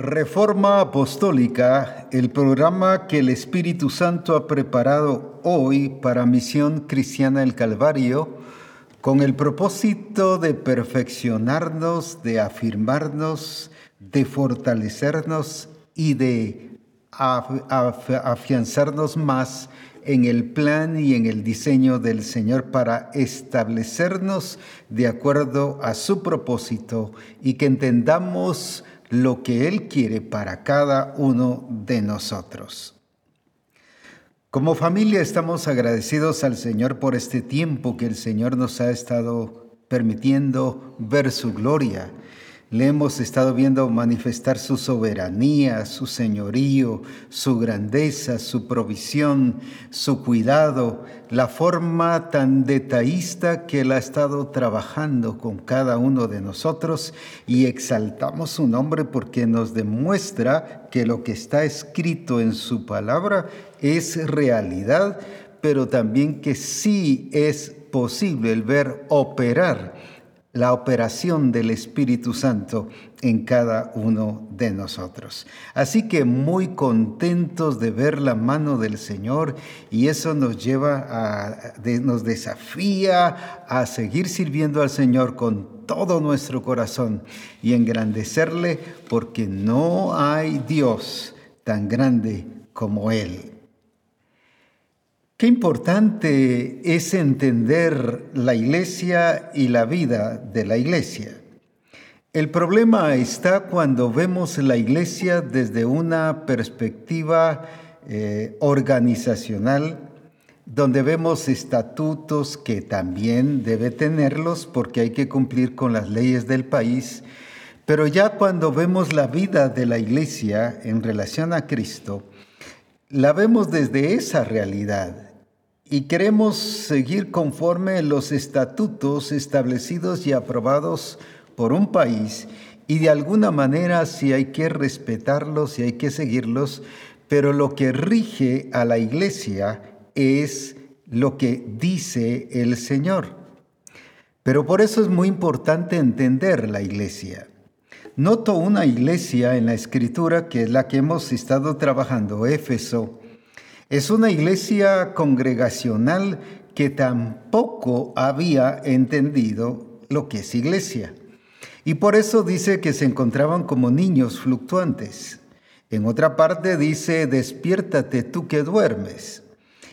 Reforma Apostólica, el programa que el Espíritu Santo ha preparado hoy para Misión Cristiana del Calvario, con el propósito de perfeccionarnos, de afirmarnos, de fortalecernos y de afianzarnos más en el plan y en el diseño del Señor para establecernos de acuerdo a su propósito y que entendamos lo que Él quiere para cada uno de nosotros. Como familia estamos agradecidos al Señor por este tiempo que el Señor nos ha estado permitiendo ver su gloria le hemos estado viendo manifestar su soberanía, su señorío, su grandeza, su provisión, su cuidado, la forma tan detallista que Él ha estado trabajando con cada uno de nosotros. Y exaltamos su nombre porque nos demuestra que lo que está escrito en su palabra es realidad, pero también que sí es posible el ver operar la operación del Espíritu Santo en cada uno de nosotros. Así que muy contentos de ver la mano del Señor y eso nos lleva a, nos desafía a seguir sirviendo al Señor con todo nuestro corazón y engrandecerle porque no hay Dios tan grande como Él. Qué importante es entender la iglesia y la vida de la iglesia. El problema está cuando vemos la iglesia desde una perspectiva eh, organizacional, donde vemos estatutos que también debe tenerlos porque hay que cumplir con las leyes del país, pero ya cuando vemos la vida de la iglesia en relación a Cristo, la vemos desde esa realidad y queremos seguir conforme los estatutos establecidos y aprobados por un país y de alguna manera si hay que respetarlos, si hay que seguirlos, pero lo que rige a la iglesia es lo que dice el Señor. Pero por eso es muy importante entender la iglesia. Noto una iglesia en la escritura que es la que hemos estado trabajando, Éfeso, es una iglesia congregacional que tampoco había entendido lo que es iglesia. Y por eso dice que se encontraban como niños fluctuantes. En otra parte dice, despiértate tú que duermes.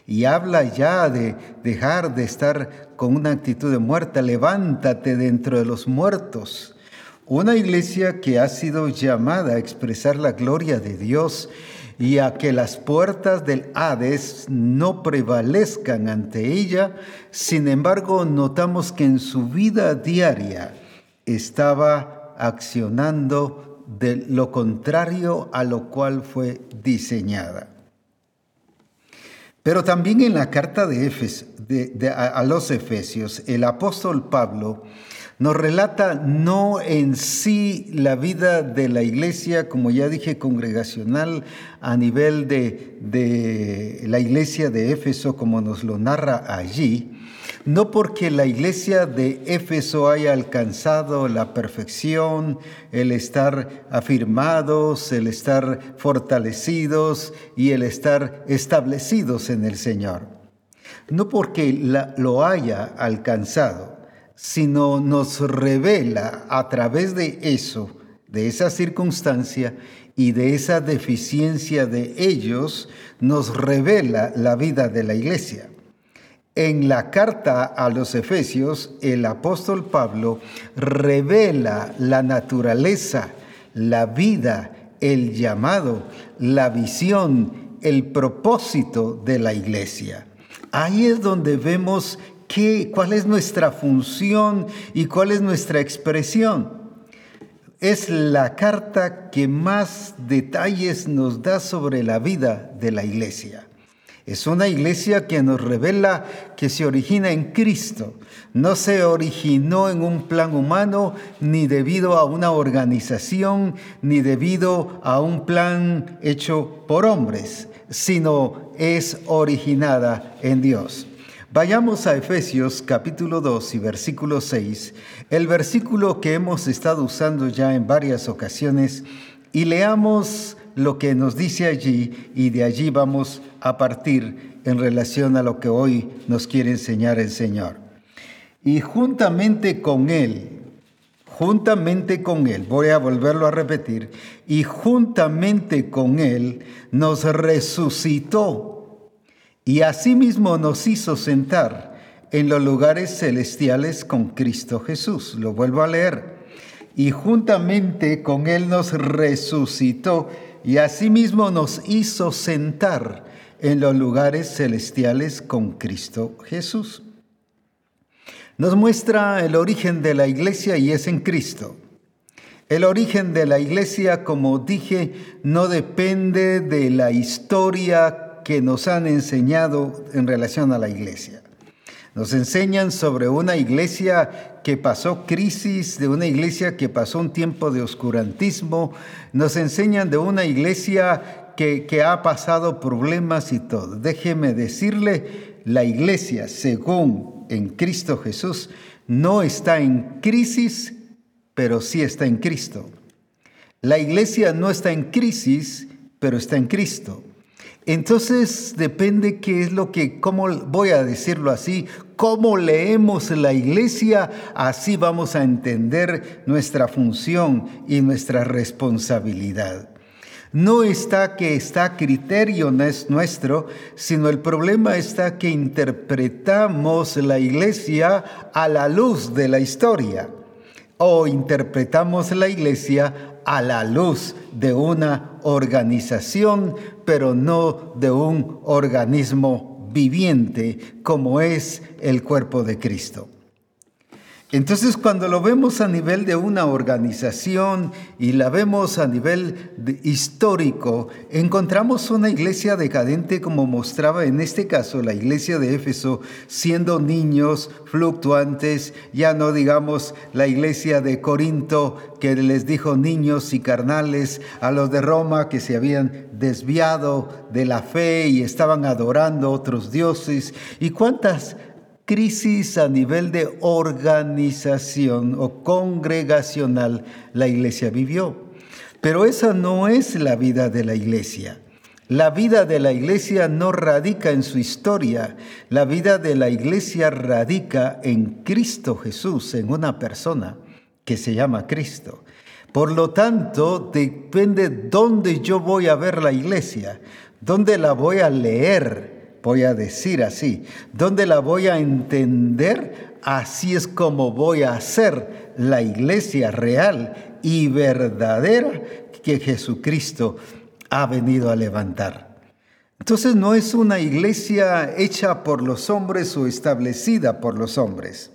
Y habla ya de dejar de estar con una actitud de muerta, levántate dentro de los muertos. Una iglesia que ha sido llamada a expresar la gloria de Dios y a que las puertas del Hades no prevalezcan ante ella. Sin embargo, notamos que en su vida diaria estaba accionando de lo contrario a lo cual fue diseñada. Pero también en la carta de, a los Efesios, el apóstol Pablo nos relata no en sí la vida de la iglesia, como ya dije, congregacional a nivel de, la iglesia de Éfeso, como nos lo narra allí, no porque la iglesia de Éfeso haya alcanzado la perfección, el estar afirmados, el estar fortalecidos y el estar establecidos en el Señor. No porque lo haya alcanzado, sino nos revela a través de eso, de esa circunstancia y de esa deficiencia de ellos, nos revela la vida de la iglesia. En la carta a los Efesios, el apóstol Pablo revela la naturaleza, la vida, el llamado, la visión, el propósito de la iglesia. Ahí es donde vemos ¿Cuál es nuestra función y cuál es nuestra expresión? Es la carta que más detalles nos da sobre la vida de la iglesia. Es una iglesia que nos revela que se origina en Cristo. No se originó en un plan humano, ni debido a una organización, ni debido a un plan hecho por hombres, sino es originada en Dios. Vayamos a Efesios capítulo 2 y versículo 6, el versículo que hemos estado usando ya en varias ocasiones Y leamos lo que nos dice allí y de allí vamos a partir en relación a lo que hoy nos quiere enseñar el Señor. Y juntamente con Él, juntamente con Él, voy a volverlo a repetir, y juntamente con Él nos resucitó y asimismo nos hizo sentar en los lugares celestiales con Cristo Jesús. Lo vuelvo a leer. Y juntamente con Él nos resucitó y asimismo nos hizo sentar en los lugares celestiales con Cristo Jesús. Nos muestra el origen de la iglesia y es en Cristo. El origen de la iglesia, como dije, no depende de la historia que nos han enseñado en relación a la iglesia. Nos enseñan sobre una iglesia que pasó crisis, de una iglesia que pasó un tiempo de oscurantismo. Nos enseñan de una iglesia que, que ha pasado problemas y todo. Déjeme decirle, la iglesia, según en Cristo Jesús, no está en crisis, pero sí está en Cristo. La iglesia no está en crisis, pero está en Cristo. Entonces depende qué es lo que, cómo voy a decirlo así, cómo leemos la iglesia, así vamos a entender nuestra función y nuestra responsabilidad. No está que está criterio no es nuestro, sino el problema está que interpretamos la iglesia a la luz de la historia o interpretamos la iglesia a la luz de una organización, pero no de un organismo viviente como es el cuerpo de Cristo. Entonces cuando lo vemos a nivel de una organización y la vemos a nivel histórico, encontramos una iglesia decadente como mostraba en este caso la iglesia de Éfeso, siendo niños fluctuantes, ya no digamos la iglesia de Corinto que les dijo niños y carnales, a los de Roma que se habían desviado de la fe y estaban adorando otros dioses, y cuántas crisis a nivel de organización o congregacional la iglesia vivió. Pero esa no es la vida de la iglesia. La vida de la iglesia no radica en su historia, la vida de la iglesia radica en Cristo Jesús, en una persona que se llama Cristo. Por lo tanto, depende dónde yo voy a ver la iglesia, dónde la voy a leer, voy a decir así. ¿Dónde la voy a entender? Así es como voy a hacer la iglesia real y verdadera que Jesucristo ha venido a levantar. Entonces no es una iglesia hecha por los hombres o establecida por los hombres.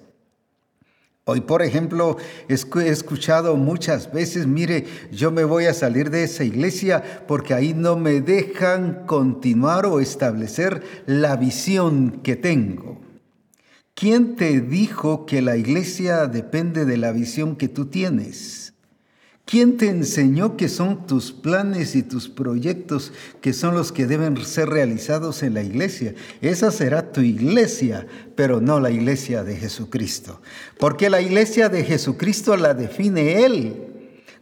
Hoy, por ejemplo, he escuchado muchas veces, mire, yo me voy a salir de esa iglesia porque ahí no me dejan continuar o establecer la visión que tengo. ¿Quién te dijo que la iglesia depende de la visión que tú tienes? ¿Quién te enseñó que son tus planes y tus proyectos que son los que deben ser realizados en la iglesia? Esa será tu iglesia, pero no la iglesia de Jesucristo. Porque la iglesia de Jesucristo la define Él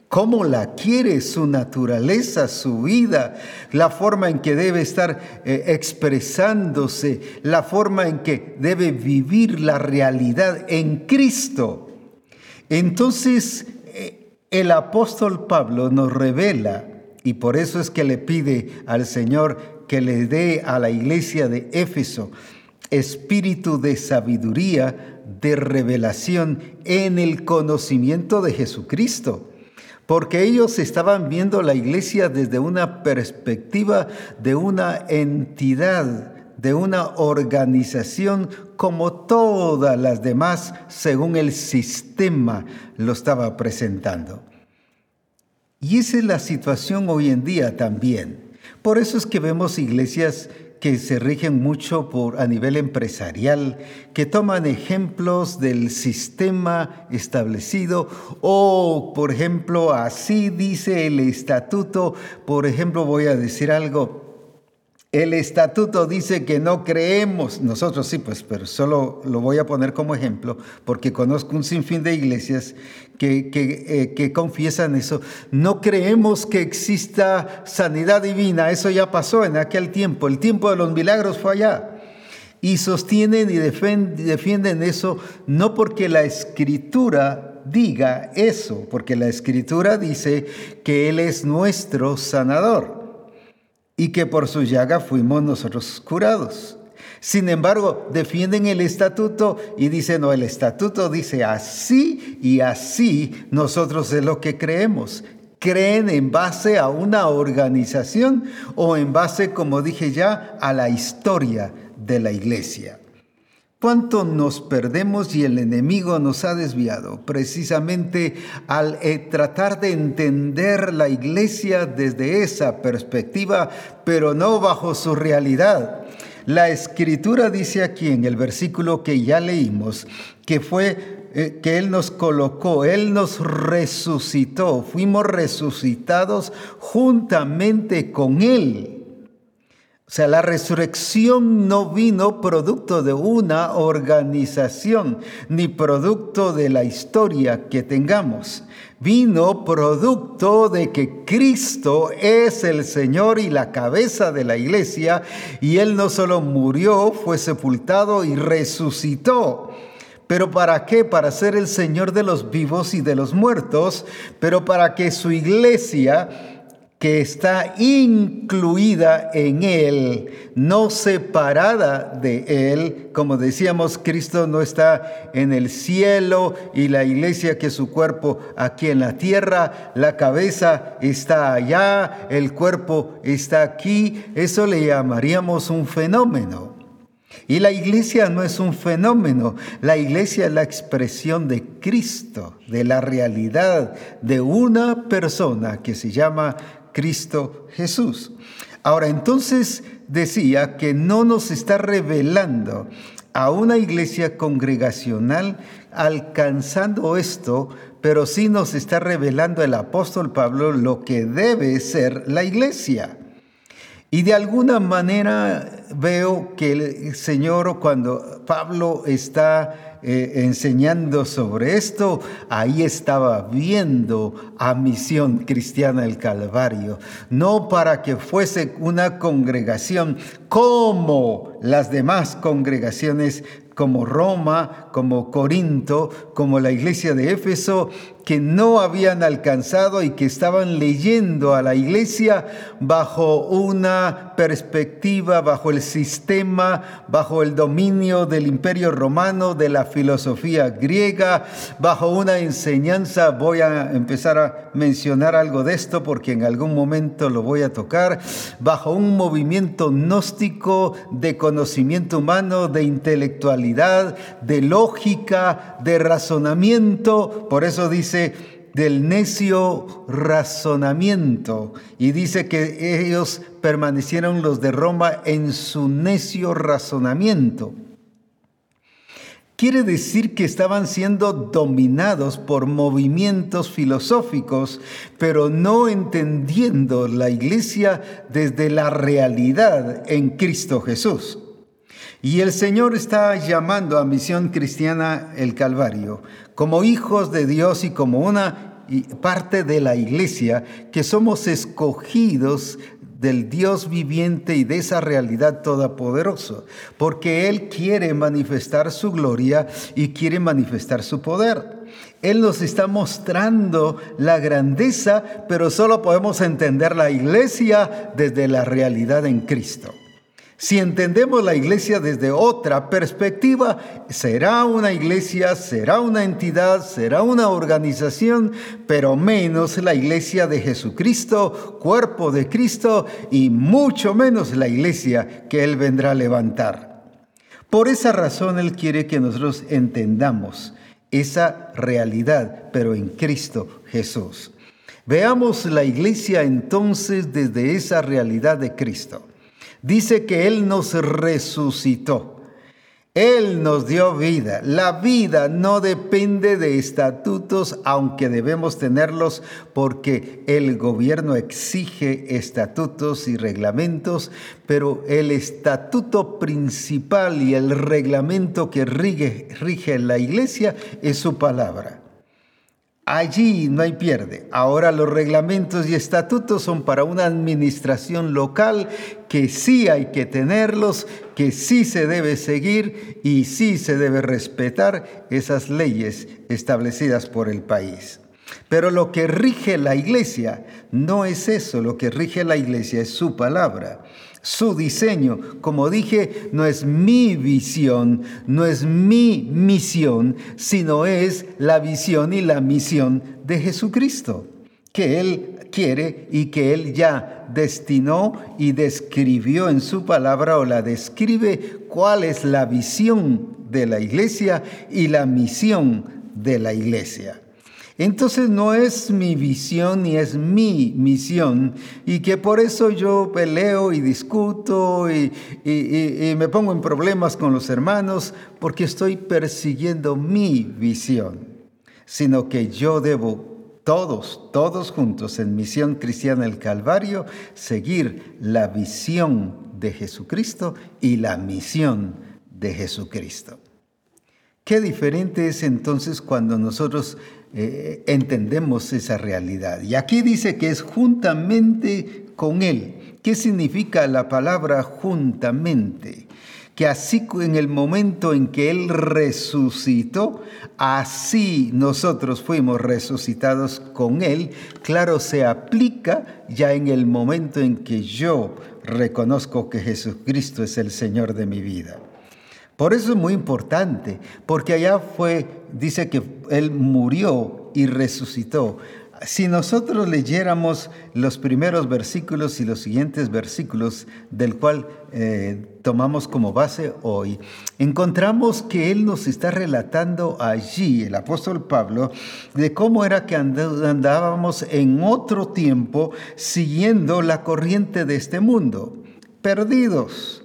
cómo la quiere, su naturaleza, su vida, la forma en que debe estar eh, expresándose, la forma en que debe vivir la realidad en Cristo. Entonces, el apóstol Pablo nos revela, y por eso es que le pide al Señor que le dé a la iglesia de Éfeso espíritu de sabiduría, de revelación en el conocimiento de Jesucristo. Porque ellos estaban viendo la iglesia desde una perspectiva de una entidad, de una organización como todas las demás según el sistema lo estaba presentando. Y esa es la situación hoy en día también. Por eso es que vemos iglesias que se rigen mucho por a nivel empresarial, que toman ejemplos del sistema establecido o, por ejemplo, así dice el estatuto, por ejemplo, voy a decir algo, El estatuto dice que no creemos, nosotros sí, pues, pero solo lo voy a poner como ejemplo, porque conozco un sinfín de iglesias que, que, eh, confiesan eso. No creemos que exista sanidad divina, eso ya pasó en aquel tiempo, el tiempo de los milagros fue allá. Y sostienen y defienden eso no porque la escritura diga eso, porque la escritura dice que Él es nuestro sanador y que por su llaga fuimos nosotros curados. Sin embargo, defienden el estatuto y dicen, no, el estatuto dice así y así nosotros es lo que creemos. Creen en base a una organización o en base, como dije ya, a la historia de la iglesia. ¿Cuánto nos perdemos y el enemigo nos ha desviado? Precisamente al eh, tratar de entender la iglesia desde esa perspectiva, pero no bajo su realidad. La escritura dice aquí en el versículo que ya leímos, que fue eh, que Él nos colocó, Él nos resucitó, fuimos resucitados juntamente con Él. O sea, la resurrección no vino producto de una organización, ni producto de la historia que tengamos. Vino producto de que Cristo es el Señor y la cabeza de la iglesia, y Él no solo murió, fue sepultado y resucitó. ¿Pero para qué? Para ser el Señor de los vivos y de los muertos, pero para que su iglesia que está incluida en Él, no separada de Él. Como decíamos, Cristo no está en el cielo y la iglesia que es su cuerpo aquí en la tierra, la cabeza está allá, el cuerpo está aquí. Eso le llamaríamos un fenómeno. Y la iglesia no es un fenómeno, la iglesia es la expresión de Cristo, de la realidad de una persona que se llama Cristo Jesús. Ahora, entonces decía que no nos está revelando a una iglesia congregacional alcanzando esto, pero sí nos está revelando el apóstol Pablo lo que debe ser la iglesia. Y de alguna manera veo que el Señor, cuando Pablo está eh, enseñando sobre esto, ahí estaba viendo a Misión Cristiana el Calvario, no para que fuese una congregación como las demás congregaciones como Roma, como Corinto, como la iglesia de Éfeso, que no habían alcanzado y que estaban leyendo a la iglesia bajo una perspectiva, bajo el sistema, bajo el dominio del imperio romano, de la filosofía griega, bajo una enseñanza, voy a empezar a mencionar algo de esto porque en algún momento lo voy a tocar, bajo un movimiento gnóstico de conocimiento humano, de intelectualidad, de lógica, de razonamiento, por eso dice, del necio razonamiento y dice que ellos permanecieron los de Roma en su necio razonamiento. Quiere decir que estaban siendo dominados por movimientos filosóficos, pero no entendiendo la iglesia desde la realidad en Cristo Jesús. Y el Señor está llamando a Misión Cristiana el Calvario como hijos de Dios y como una parte de la iglesia, que somos escogidos del Dios viviente y de esa realidad todopoderoso, porque Él quiere manifestar su gloria y quiere manifestar su poder. Él nos está mostrando la grandeza, pero solo podemos entender la iglesia desde la realidad en Cristo. Si entendemos la iglesia desde otra perspectiva, será una iglesia, será una entidad, será una organización, pero menos la iglesia de Jesucristo, cuerpo de Cristo, y mucho menos la iglesia que Él vendrá a levantar. Por esa razón Él quiere que nosotros entendamos esa realidad, pero en Cristo Jesús. Veamos la iglesia entonces desde esa realidad de Cristo. Dice que Él nos resucitó. Él nos dio vida. La vida no depende de estatutos, aunque debemos tenerlos porque el gobierno exige estatutos y reglamentos, pero el estatuto principal y el reglamento que rige, rige la iglesia es su palabra. Allí no hay pierde. Ahora los reglamentos y estatutos son para una administración local que sí hay que tenerlos, que sí se debe seguir y sí se debe respetar esas leyes establecidas por el país. Pero lo que rige la iglesia no es eso, lo que rige la iglesia es su palabra su diseño. Como dije, no es mi visión, no es mi misión, sino es la visión y la misión de Jesucristo, que Él quiere y que Él ya destinó y describió en su palabra o la describe cuál es la visión de la iglesia y la misión de la iglesia. Entonces no es mi visión ni es mi misión y que por eso yo peleo y discuto y, me pongo en problemas con los hermanos porque estoy persiguiendo mi visión, sino que yo debo todos, todos juntos en Misión Cristiana el Calvario, seguir la visión de Jesucristo y la misión de Jesucristo. Qué diferente es entonces cuando nosotros eh, entendemos esa realidad. Y aquí dice que es juntamente con Él. ¿Qué significa la palabra juntamente? Que así en el momento en que Él resucitó, así nosotros fuimos resucitados con Él. Claro, se aplica ya en el momento en que yo reconozco que Jesucristo es el Señor de mi vida. Por eso es muy importante, porque allá fue, dice que Él murió y resucitó. Si nosotros leyéramos los primeros versículos y los siguientes versículos del cual eh, tomamos como base hoy, encontramos que Él nos está relatando allí, el apóstol Pablo, de cómo era que andábamos en otro tiempo siguiendo la corriente de este mundo, perdidos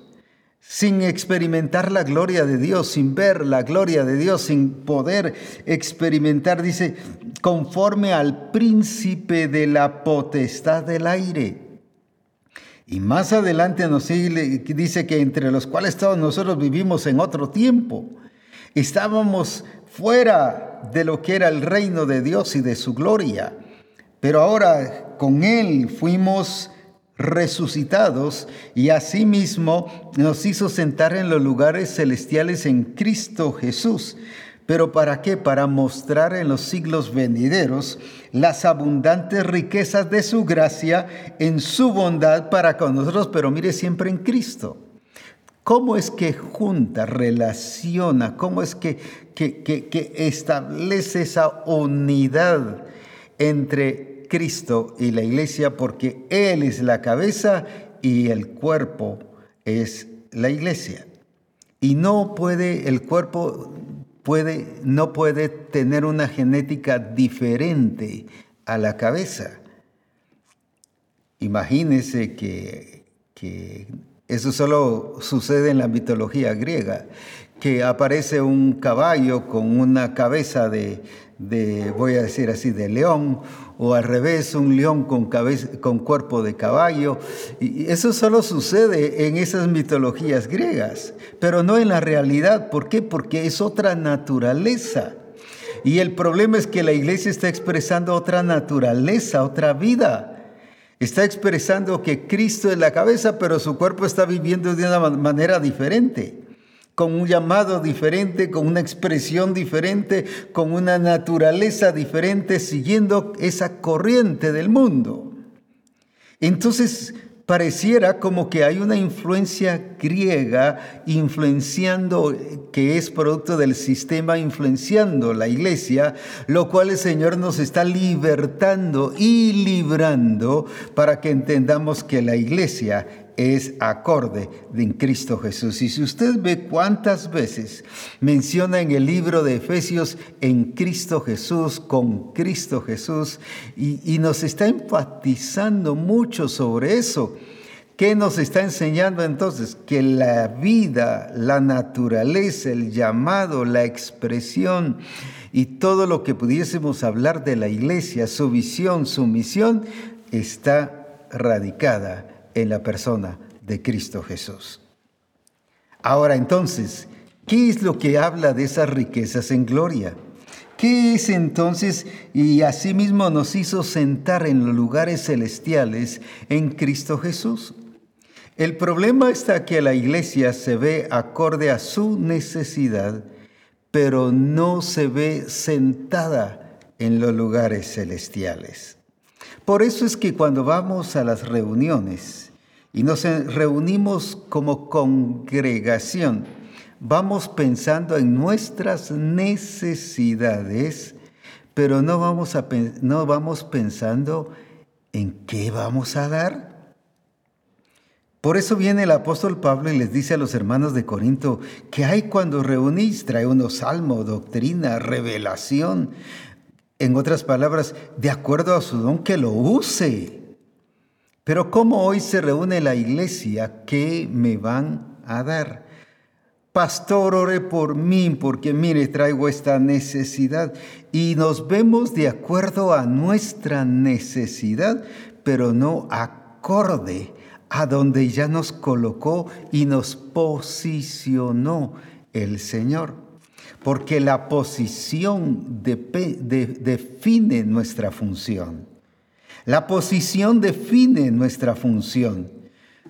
sin experimentar la gloria de Dios, sin ver la gloria de Dios, sin poder experimentar, dice, conforme al príncipe de la potestad del aire. Y más adelante nos dice que entre los cuales todos nosotros vivimos en otro tiempo. Estábamos fuera de lo que era el reino de Dios y de su gloria. Pero ahora con Él fuimos resucitados y asimismo nos hizo sentar en los lugares celestiales en Cristo Jesús. ¿Pero para qué? Para mostrar en los siglos venideros las abundantes riquezas de su gracia en su bondad para con nosotros, pero mire siempre en Cristo. ¿Cómo es que junta, relaciona, cómo es que, que, que establece esa unidad entre Cristo y la iglesia porque Él es la cabeza y el cuerpo es la iglesia. Y no puede, el cuerpo puede, no puede tener una genética diferente a la cabeza. Imagínese que, que eso solo sucede en la mitología griega, que aparece un caballo con una cabeza de, de, voy a decir así, de león, o al revés, un león con, cuerpo de caballo. Y eso solo sucede en esas mitologías griegas, pero no en la realidad. ¿Por qué? Porque es otra naturaleza. Y el problema es que la iglesia está expresando otra naturaleza, otra vida. Está expresando que Cristo es la cabeza, pero su cuerpo está viviendo de una manera diferente con un llamado diferente, con una expresión diferente, con una naturaleza diferente, siguiendo esa corriente del mundo. Entonces, pareciera como que hay una influencia griega influenciando, que es producto del sistema influenciando la iglesia, lo cual el Señor nos está libertando y librando para que entendamos que la iglesia es acorde en Cristo Jesús. Y si usted ve cuántas veces menciona en el libro de Efesios en Cristo Jesús, con Cristo Jesús, y, y nos está enfatizando mucho sobre eso, ¿Qué nos está enseñando entonces? Que la vida, la naturaleza, el llamado, la expresión y todo lo que pudiésemos hablar de la iglesia, su visión, su misión, está radicada en la persona de Cristo Jesús. Ahora entonces, ¿qué es lo que habla de esas riquezas en gloria? ¿Qué es entonces? Y asimismo nos hizo sentar en los lugares celestiales en Cristo Jesús. El problema está que la iglesia se ve acorde a su necesidad, pero no se ve sentada en los lugares celestiales. Por eso es que cuando vamos a las reuniones y nos reunimos como congregación, vamos pensando en nuestras necesidades, pero no vamos, a, no vamos pensando en qué vamos a dar. Por eso viene el apóstol Pablo y les dice a los hermanos de Corinto, que hay cuando reunís? Trae unos salmos, doctrina, revelación. En otras palabras, de acuerdo a su don, que lo use. Pero ¿cómo hoy se reúne la iglesia? ¿Qué me van a dar? Pastor, ore por mí porque mire, traigo esta necesidad. Y nos vemos de acuerdo a nuestra necesidad, pero no acorde a donde ya nos colocó y nos posicionó el Señor. Porque la posición define nuestra función. La posición define nuestra función.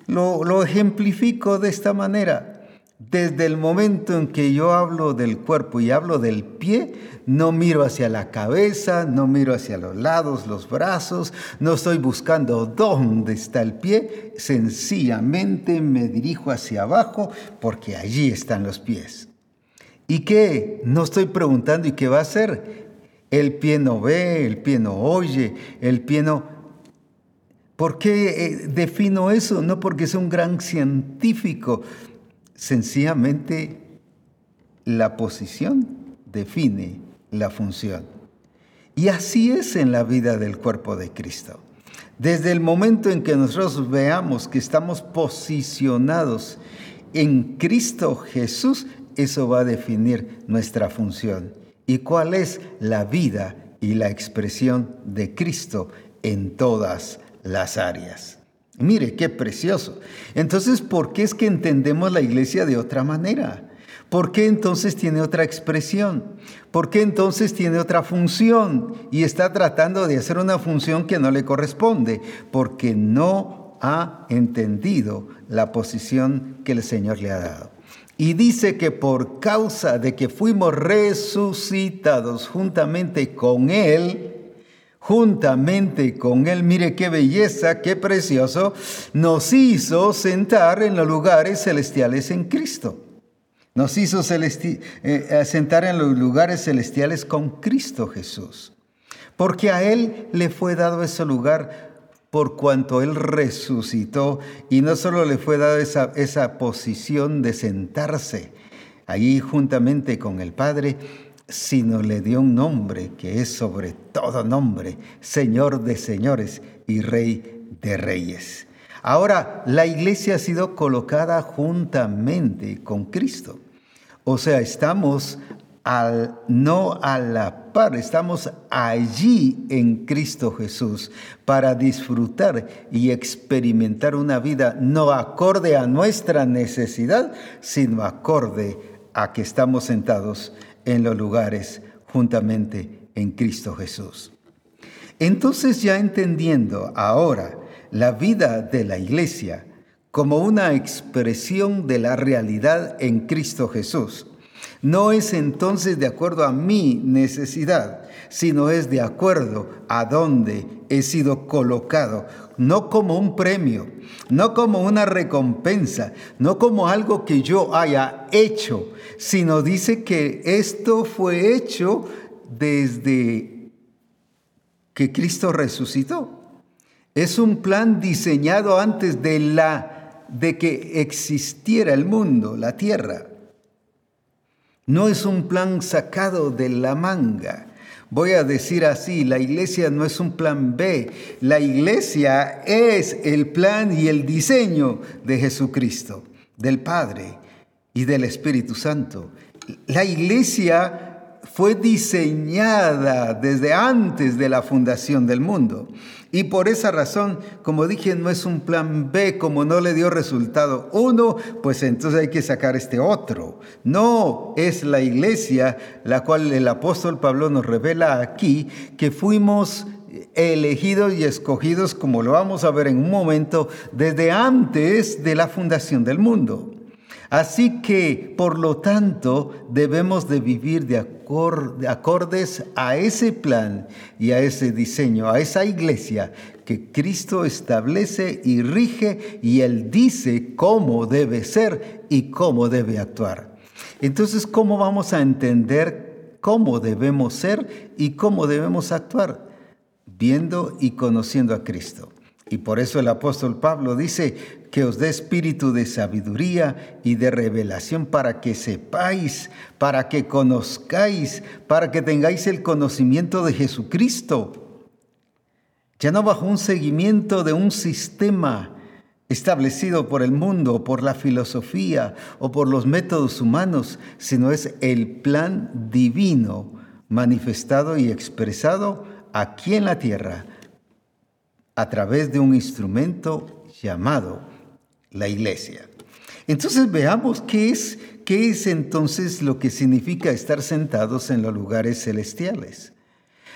Lo, lo ejemplifico de esta manera. Desde el momento en que yo hablo del cuerpo y hablo del pie, no miro hacia la cabeza, no miro hacia los lados, los brazos, no estoy buscando dónde está el pie, sencillamente me dirijo hacia abajo porque allí están los pies. ¿Y qué? No estoy preguntando ¿y qué va a hacer? El pie no ve, el pie no oye, el pie no... ¿Por qué eh, defino eso? No porque es un gran científico, Sencillamente, la posición define la función. Y así es en la vida del cuerpo de Cristo. Desde el momento en que nosotros veamos que estamos posicionados en Cristo Jesús, eso va a definir nuestra función. ¿Y cuál es la vida y la expresión de Cristo en todas las áreas? Mire, qué precioso. Entonces, ¿por qué es que entendemos la iglesia de otra manera? ¿Por qué entonces tiene otra expresión? ¿Por qué entonces tiene otra función? Y está tratando de hacer una función que no le corresponde, porque no ha entendido la posición que el Señor le ha dado. Y dice que por causa de que fuimos resucitados juntamente con Él, juntamente con Él, mire qué belleza, qué precioso, nos hizo sentar en los lugares celestiales en Cristo. Nos hizo eh, sentar en los lugares celestiales con Cristo Jesús. Porque a Él le fue dado ese lugar por cuanto Él resucitó y no solo le fue dado esa, esa posición de sentarse allí juntamente con el Padre, sino le dio un nombre que es sobre todo nombre, Señor de señores y Rey de reyes. Ahora, la iglesia ha sido colocada juntamente con Cristo. O sea, estamos al, no a la par, estamos allí en Cristo Jesús para disfrutar y experimentar una vida no acorde a nuestra necesidad, sino acorde a que estamos sentados en los lugares juntamente en Cristo Jesús. Entonces ya entendiendo ahora la vida de la iglesia como una expresión de la realidad en Cristo Jesús, no es entonces de acuerdo a mi necesidad, sino es de acuerdo a dónde he sido colocado, no como un premio, no como una recompensa, no como algo que yo haya hecho, sino dice que esto fue hecho desde que Cristo resucitó. Es un plan diseñado antes de la de que existiera el mundo, la tierra. No es un plan sacado de la manga. Voy a decir así, la iglesia no es un plan B, la iglesia es el plan y el diseño de Jesucristo, del Padre y del Espíritu Santo. La iglesia fue diseñada desde antes de la fundación del mundo. Y por esa razón, como dije, no es un plan B, como no le dio resultado uno, pues entonces hay que sacar este otro. No, es la iglesia la cual el apóstol Pablo nos revela aquí que fuimos elegidos y escogidos, como lo vamos a ver en un momento, desde antes de la fundación del mundo. Así que, por lo tanto, debemos de vivir de, acordes a ese plan y a ese diseño, a esa iglesia que Cristo establece y rige y Él dice cómo debe ser y cómo debe actuar. Entonces, ¿cómo vamos a entender cómo debemos ser y cómo debemos actuar? Viendo y conociendo a Cristo. Y por eso el apóstol Pablo dice que os dé espíritu de sabiduría y de revelación para que sepáis, para que conozcáis, para que tengáis el conocimiento de Jesucristo. Ya no bajo un seguimiento de un sistema establecido por el mundo, por la filosofía o por los métodos humanos, sino es el plan divino manifestado y expresado aquí en la tierra a través de un instrumento llamado la iglesia. Entonces veamos qué es, qué es entonces lo que significa estar sentados en los lugares celestiales.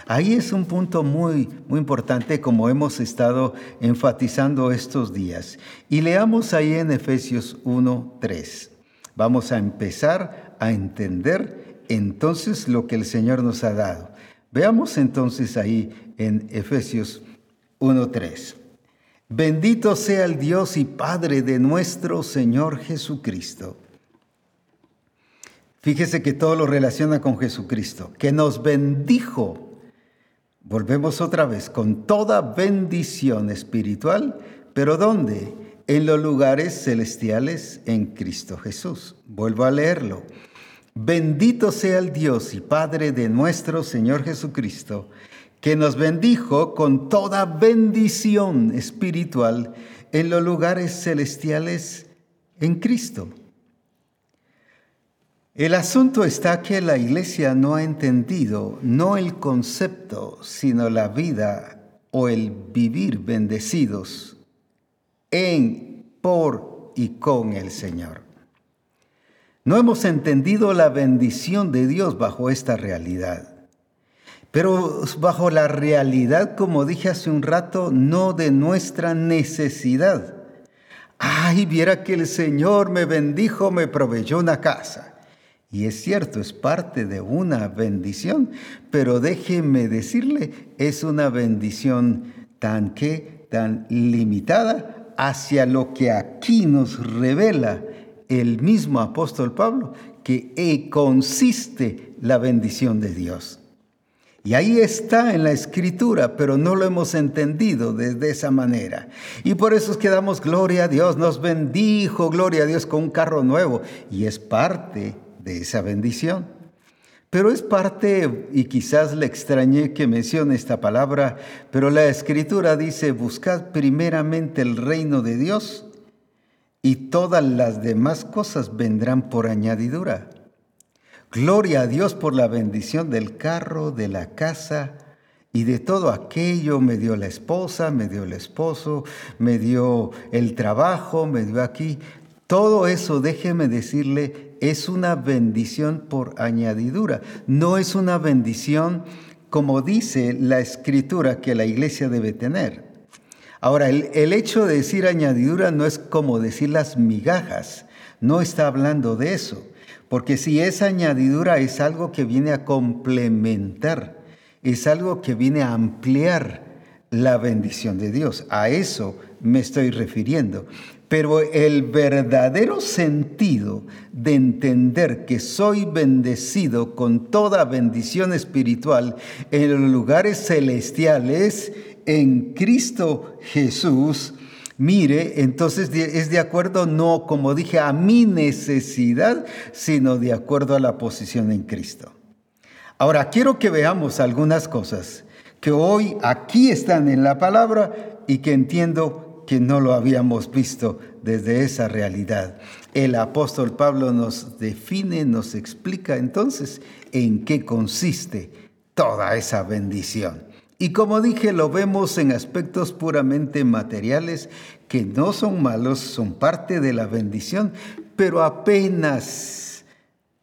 Ahí es un punto muy, muy importante como hemos estado enfatizando estos días. Y leamos ahí en Efesios 1.3. Vamos a empezar a entender entonces lo que el Señor nos ha dado. Veamos entonces ahí en Efesios 1.3. Bendito sea el Dios y Padre de nuestro Señor Jesucristo. Fíjese que todo lo relaciona con Jesucristo, que nos bendijo. Volvemos otra vez, con toda bendición espiritual, pero ¿dónde? En los lugares celestiales en Cristo Jesús. Vuelvo a leerlo. Bendito sea el Dios y Padre de nuestro Señor Jesucristo que nos bendijo con toda bendición espiritual en los lugares celestiales en Cristo. El asunto está que la iglesia no ha entendido no el concepto, sino la vida o el vivir bendecidos en, por y con el Señor. No hemos entendido la bendición de Dios bajo esta realidad pero bajo la realidad, como dije hace un rato, no de nuestra necesidad. Ay, viera que el Señor me bendijo, me proveyó una casa. Y es cierto, es parte de una bendición, pero déjeme decirle, es una bendición tan que, tan limitada hacia lo que aquí nos revela el mismo apóstol Pablo, que consiste la bendición de Dios. Y ahí está en la escritura, pero no lo hemos entendido desde esa manera. Y por eso es que damos gloria a Dios, nos bendijo, gloria a Dios con un carro nuevo. Y es parte de esa bendición. Pero es parte, y quizás le extrañé que mencione esta palabra, pero la escritura dice, buscad primeramente el reino de Dios y todas las demás cosas vendrán por añadidura. Gloria a Dios por la bendición del carro, de la casa y de todo aquello. Me dio la esposa, me dio el esposo, me dio el trabajo, me dio aquí. Todo eso, déjeme decirle, es una bendición por añadidura. No es una bendición como dice la escritura que la iglesia debe tener. Ahora, el, hecho de decir añadidura no es como decir las migajas, no está hablando de eso. Porque si esa añadidura es algo que viene a complementar, es algo que viene a ampliar la bendición de Dios. A eso me estoy refiriendo. Pero el verdadero sentido de entender que soy bendecido con toda bendición espiritual en los lugares celestiales en Cristo Jesús Mire, entonces es de acuerdo no, como dije, a mi necesidad, sino de acuerdo a la posición en Cristo. Ahora, quiero que veamos algunas cosas que hoy aquí están en la palabra y que entiendo que no lo habíamos visto desde esa realidad. El apóstol Pablo nos define, nos explica entonces en qué consiste toda esa bendición. Y como dije, lo vemos en aspectos puramente materiales que no son malos, son parte de la bendición, pero apenas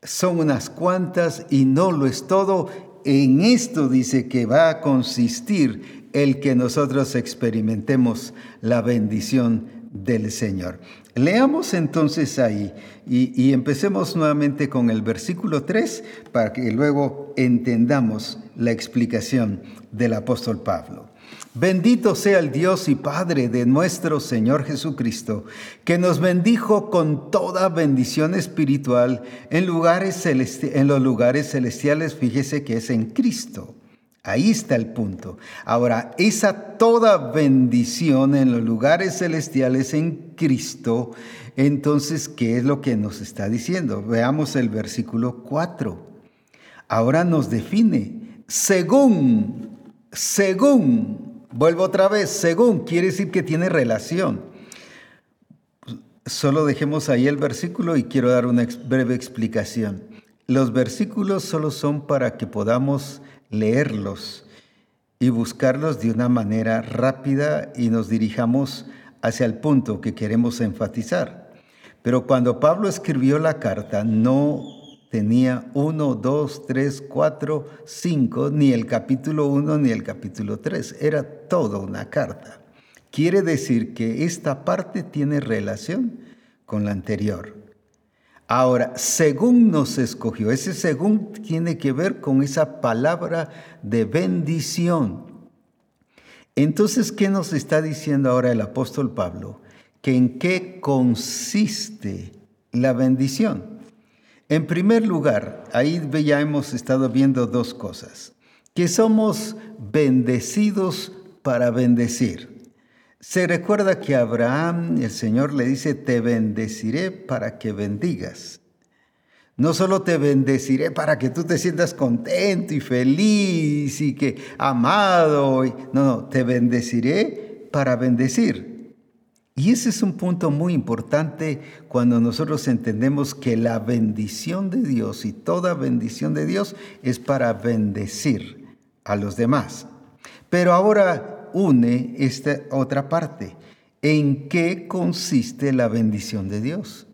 son unas cuantas y no lo es todo. En esto dice que va a consistir el que nosotros experimentemos la bendición del Señor. Leamos entonces ahí y, empecemos nuevamente con el versículo 3 para que luego entendamos la explicación del apóstol Pablo. Bendito sea el Dios y Padre de nuestro Señor Jesucristo, que nos bendijo con toda bendición espiritual en, lugares en los lugares celestiales, fíjese que es en Cristo. Ahí está el punto. Ahora, esa toda bendición en los lugares celestiales en Cristo, entonces, ¿qué es lo que nos está diciendo? Veamos el versículo 4. Ahora nos define, según, según Vuelvo otra vez, según quiere decir que tiene relación. Solo dejemos ahí el versículo y quiero dar una breve explicación. Los versículos solo son para que podamos leerlos y buscarlos de una manera rápida y nos dirijamos hacia el punto que queremos enfatizar. Pero cuando Pablo escribió la carta, no tenía uno, dos, tres, cuatro, cinco, ni el capítulo uno ni el capítulo tres. Era toda una carta. Quiere decir que esta parte tiene relación con la anterior. Ahora, según nos escogió, ese según tiene que ver con esa palabra de bendición. Entonces, ¿qué nos está diciendo ahora el apóstol Pablo? Que en qué consiste la bendición. En primer lugar, ahí ya hemos estado viendo dos cosas, que somos bendecidos para bendecir. Se recuerda que a Abraham el Señor le dice, te bendeciré para que bendigas. No solo te bendeciré para que tú te sientas contento y feliz y que amado. No, no, te bendeciré para bendecir. Y ese es un punto muy importante cuando nosotros entendemos que la bendición de Dios y toda bendición de Dios es para bendecir a los demás. Pero ahora une esta otra parte. ¿En qué consiste la bendición de Dios?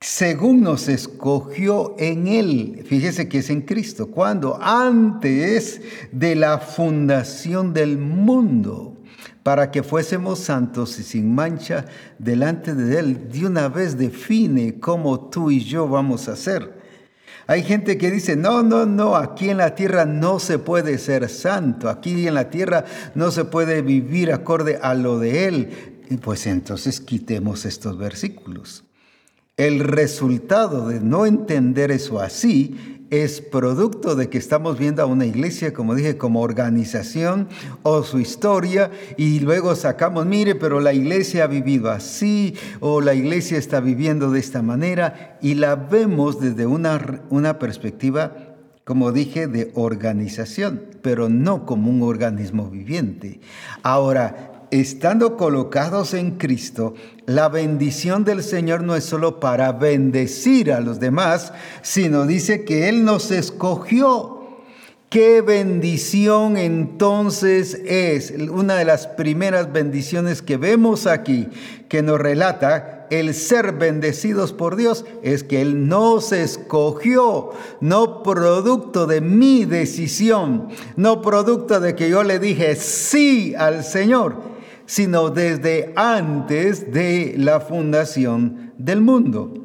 Según nos escogió en Él, fíjese que es en Cristo, cuando antes de la fundación del mundo para que fuésemos santos y sin mancha delante de Él. De una vez define cómo tú y yo vamos a ser. Hay gente que dice, no, no, no, aquí en la tierra no se puede ser santo, aquí en la tierra no se puede vivir acorde a lo de Él. Y pues entonces quitemos estos versículos. El resultado de no entender eso así es producto de que estamos viendo a una iglesia, como dije, como organización o su historia y luego sacamos, mire, pero la iglesia ha vivido así o la iglesia está viviendo de esta manera y la vemos desde una, una perspectiva como dije, de organización, pero no como un organismo viviente. Ahora, estando colocados en Cristo, la bendición del Señor no es solo para bendecir a los demás, sino dice que Él nos escogió. ¿Qué bendición entonces es? Una de las primeras bendiciones que vemos aquí, que nos relata el ser bendecidos por Dios, es que Él nos escogió, no producto de mi decisión, no producto de que yo le dije sí al Señor sino desde antes de la fundación del mundo.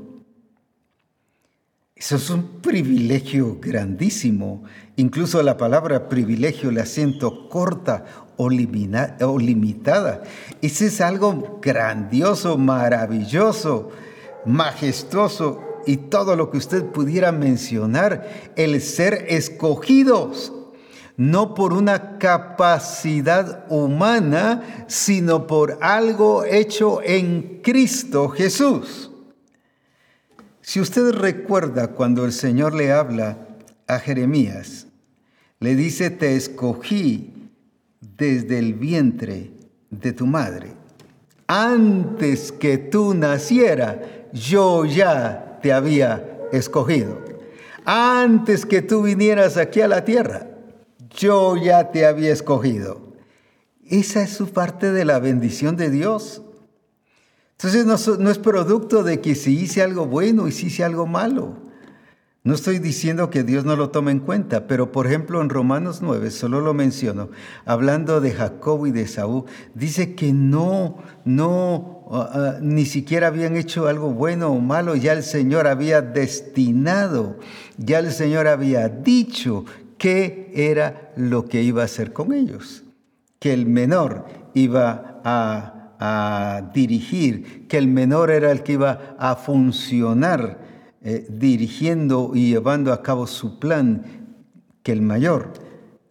Eso es un privilegio grandísimo. Incluso la palabra privilegio le asiento corta o, limitada. Ese es algo grandioso, maravilloso, majestuoso y todo lo que usted pudiera mencionar, el ser escogidos no por una capacidad humana, sino por algo hecho en Cristo Jesús. Si usted recuerda cuando el Señor le habla a Jeremías. Le dice, te escogí desde el vientre de tu madre. Antes que tú naciera, yo ya te había escogido. Antes que tú vinieras aquí a la tierra, yo ya te había escogido. Esa es su parte de la bendición de Dios. Entonces no, es producto de que si hice algo bueno y si hice algo malo. No estoy diciendo que Dios no lo tome en cuenta, pero por ejemplo en Romanos 9, solo lo menciono, hablando de Jacob y de Saúl, dice que no, no, ah, ah, ni siquiera habían hecho algo bueno o malo, ya el Señor había destinado, ya el Señor había dicho qué era lo que iba a hacer con ellos, que el menor iba a dirigir, que el menor era el que iba a funcionar eh, dirigiendo y llevando a cabo su plan, que el mayor,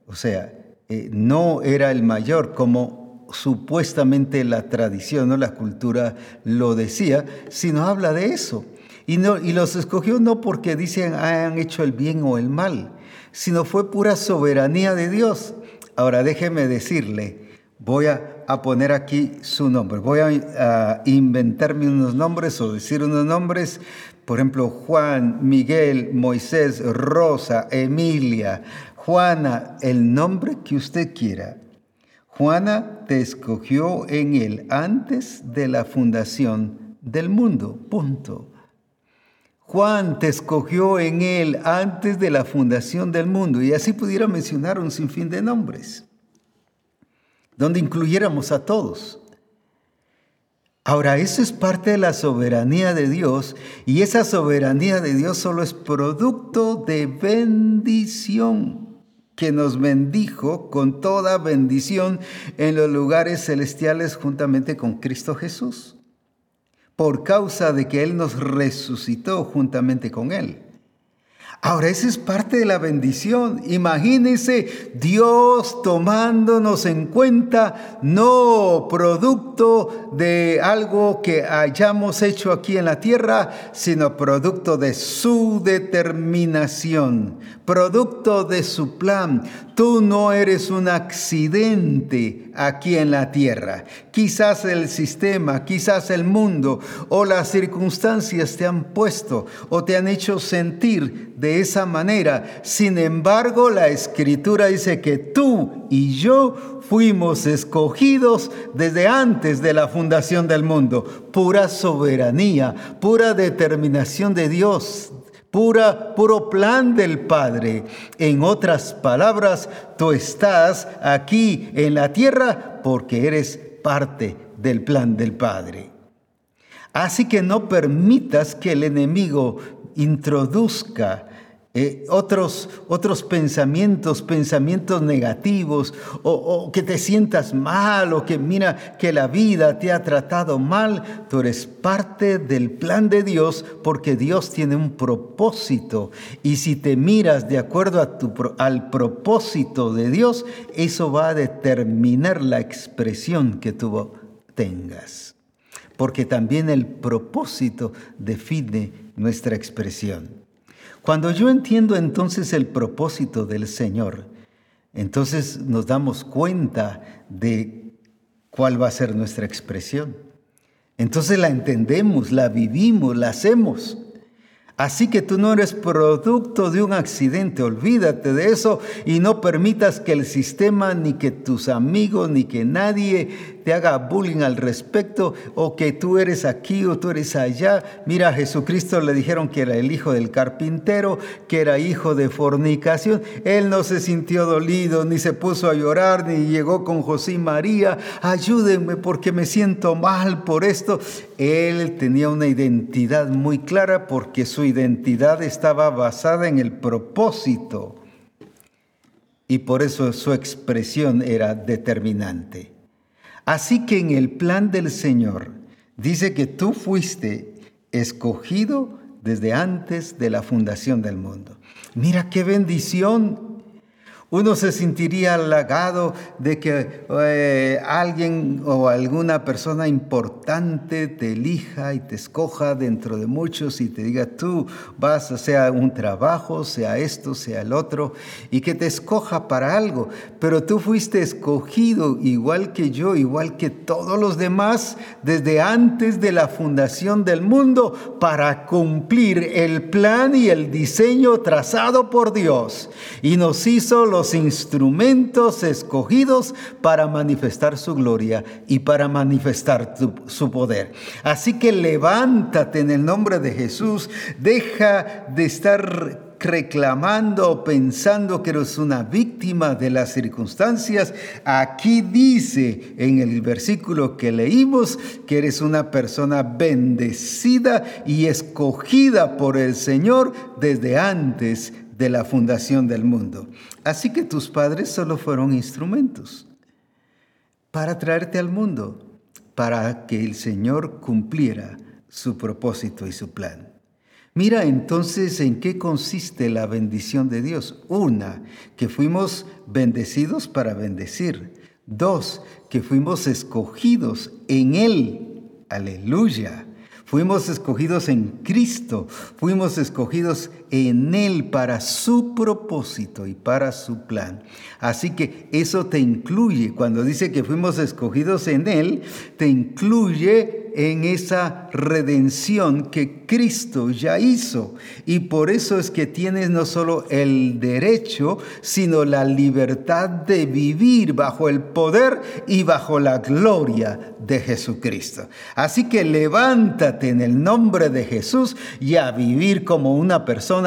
o sea, eh, no era el mayor como supuestamente la tradición o la cultura lo decía, sino habla de eso. Y, no, y los escogió no porque dicen han hecho el bien o el mal, sino fue pura soberanía de Dios. Ahora déjeme decirle, voy a, poner aquí su nombre. Voy a, inventarme unos nombres o decir unos nombres. Por ejemplo, Juan, Miguel, Moisés, Rosa, Emilia, Juana, el nombre que usted quiera. Juana te escogió en él antes de la fundación del mundo. Punto. Juan te escogió en él antes de la fundación del mundo. Y así pudiera mencionar un sinfín de nombres donde incluyéramos a todos. Ahora, eso es parte de la soberanía de Dios y esa soberanía de Dios solo es producto de bendición que nos bendijo con toda bendición en los lugares celestiales juntamente con Cristo Jesús, por causa de que Él nos resucitó juntamente con Él. Ahora, esa es parte de la bendición. Imagínense Dios tomándonos en cuenta, no producto de algo que hayamos hecho aquí en la tierra, sino producto de su determinación, producto de su plan. Tú no eres un accidente aquí en la tierra. Quizás el sistema, quizás el mundo o las circunstancias te han puesto o te han hecho sentir de esa manera. Sin embargo, la escritura dice que tú y yo fuimos escogidos desde antes de la fundación del mundo. Pura soberanía, pura determinación de Dios, pura, puro plan del Padre. En otras palabras, tú estás aquí en la tierra porque eres parte del plan del Padre. Así que no permitas que el enemigo introduzca eh, otros, otros pensamientos, pensamientos negativos, o, que te sientas mal, o que mira que la vida te ha tratado mal, tú eres parte del plan de Dios porque Dios tiene un propósito. Y si te miras de acuerdo a tu, al propósito de Dios, eso va a determinar la expresión que tú tengas. Porque también el propósito define nuestra expresión. Cuando yo entiendo entonces el propósito del Señor, entonces nos damos cuenta de cuál va a ser nuestra expresión. Entonces la entendemos, la vivimos, la hacemos. Así que tú no eres producto de un accidente, olvídate de eso y no permitas que el sistema, ni que tus amigos, ni que nadie te haga bullying al respecto o que tú eres aquí o tú eres allá. Mira, a Jesucristo le dijeron que era el hijo del carpintero, que era hijo de fornicación. Él no se sintió dolido, ni se puso a llorar, ni llegó con José y María, ayúdenme porque me siento mal por esto. Él tenía una identidad muy clara porque su identidad estaba basada en el propósito y por eso su expresión era determinante. Así que en el plan del Señor dice que tú fuiste escogido desde antes de la fundación del mundo. Mira qué bendición. Uno se sentiría halagado de que eh, alguien o alguna persona importante te elija y te escoja dentro de muchos y te diga tú vas, a sea un trabajo, sea esto, sea el otro, y que te escoja para algo. Pero tú fuiste escogido igual que yo, igual que todos los demás, desde antes de la fundación del mundo, para cumplir el plan y el diseño trazado por Dios. Y nos hizo los instrumentos escogidos para manifestar su gloria y para manifestar su poder. Así que levántate en el nombre de Jesús, deja de estar reclamando o pensando que eres una víctima de las circunstancias. Aquí dice en el versículo que leímos que eres una persona bendecida y escogida por el Señor desde antes de la fundación del mundo. Así que tus padres solo fueron instrumentos para traerte al mundo, para que el Señor cumpliera su propósito y su plan. Mira entonces en qué consiste la bendición de Dios. Una, que fuimos bendecidos para bendecir. Dos, que fuimos escogidos en Él. Aleluya. Fuimos escogidos en Cristo, fuimos escogidos en Él para su propósito y para su plan. Así que eso te incluye, cuando dice que fuimos escogidos en Él, te incluye en esa redención que Cristo ya hizo. Y por eso es que tienes no solo el derecho, sino la libertad de vivir bajo el poder y bajo la gloria de Jesucristo. Así que levántate en el nombre de Jesús y a vivir como una persona,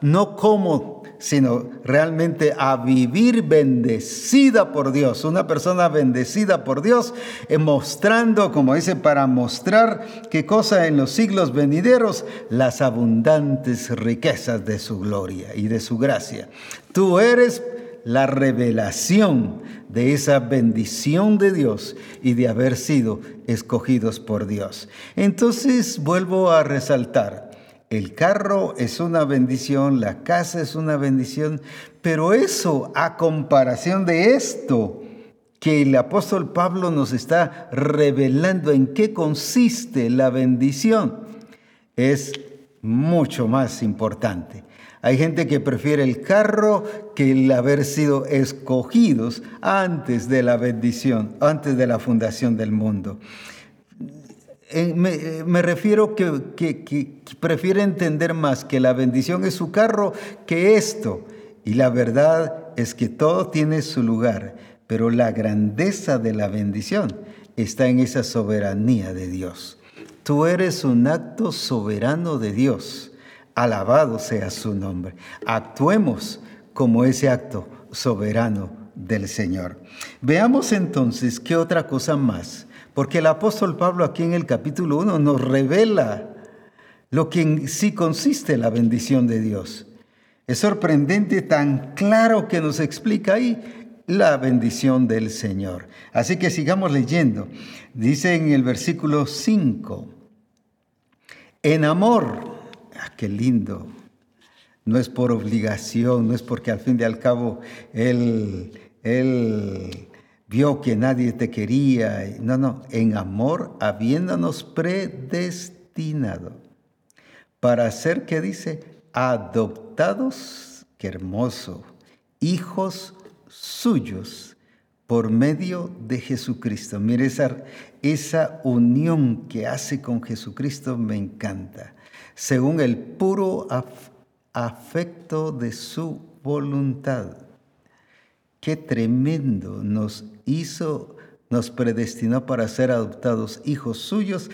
no como sino realmente a vivir bendecida por Dios, una persona bendecida por Dios, eh, mostrando, como dice, para mostrar qué cosa en los siglos venideros, las abundantes riquezas de su gloria y de su gracia. Tú eres la revelación de esa bendición de Dios y de haber sido escogidos por Dios. Entonces vuelvo a resaltar, el carro es una bendición, la casa es una bendición, pero eso a comparación de esto que el apóstol Pablo nos está revelando en qué consiste la bendición, es mucho más importante. Hay gente que prefiere el carro que el haber sido escogidos antes de la bendición, antes de la fundación del mundo. Eh, eh, me, refiero que, que, prefiere entender más que la bendición es su carro que esto. Y la verdad es que todo tiene su lugar, pero la grandeza de la bendición está en esa soberanía de Dios. Tú eres un acto soberano de Dios. Alabado sea su nombre. Actuemos como ese acto soberano del Señor. Veamos entonces qué otra cosa más porque el apóstol Pablo aquí en el capítulo 1 nos revela lo que en sí consiste la bendición de Dios. Es sorprendente, tan claro que nos explica ahí la bendición del Señor. Así que sigamos leyendo. Dice en el versículo 5, en amor, ah, qué lindo, no es por obligación, no es porque al fin y al cabo Él, él vio que nadie te quería. No, no, en amor habiéndonos predestinado para ser, ¿qué dice? Adoptados, qué hermoso, hijos suyos por medio de Jesucristo. Mire, esa, esa unión que hace con Jesucristo me encanta. Según el puro afecto de su voluntad. Qué tremendo nos hizo, nos predestinó para ser adoptados hijos suyos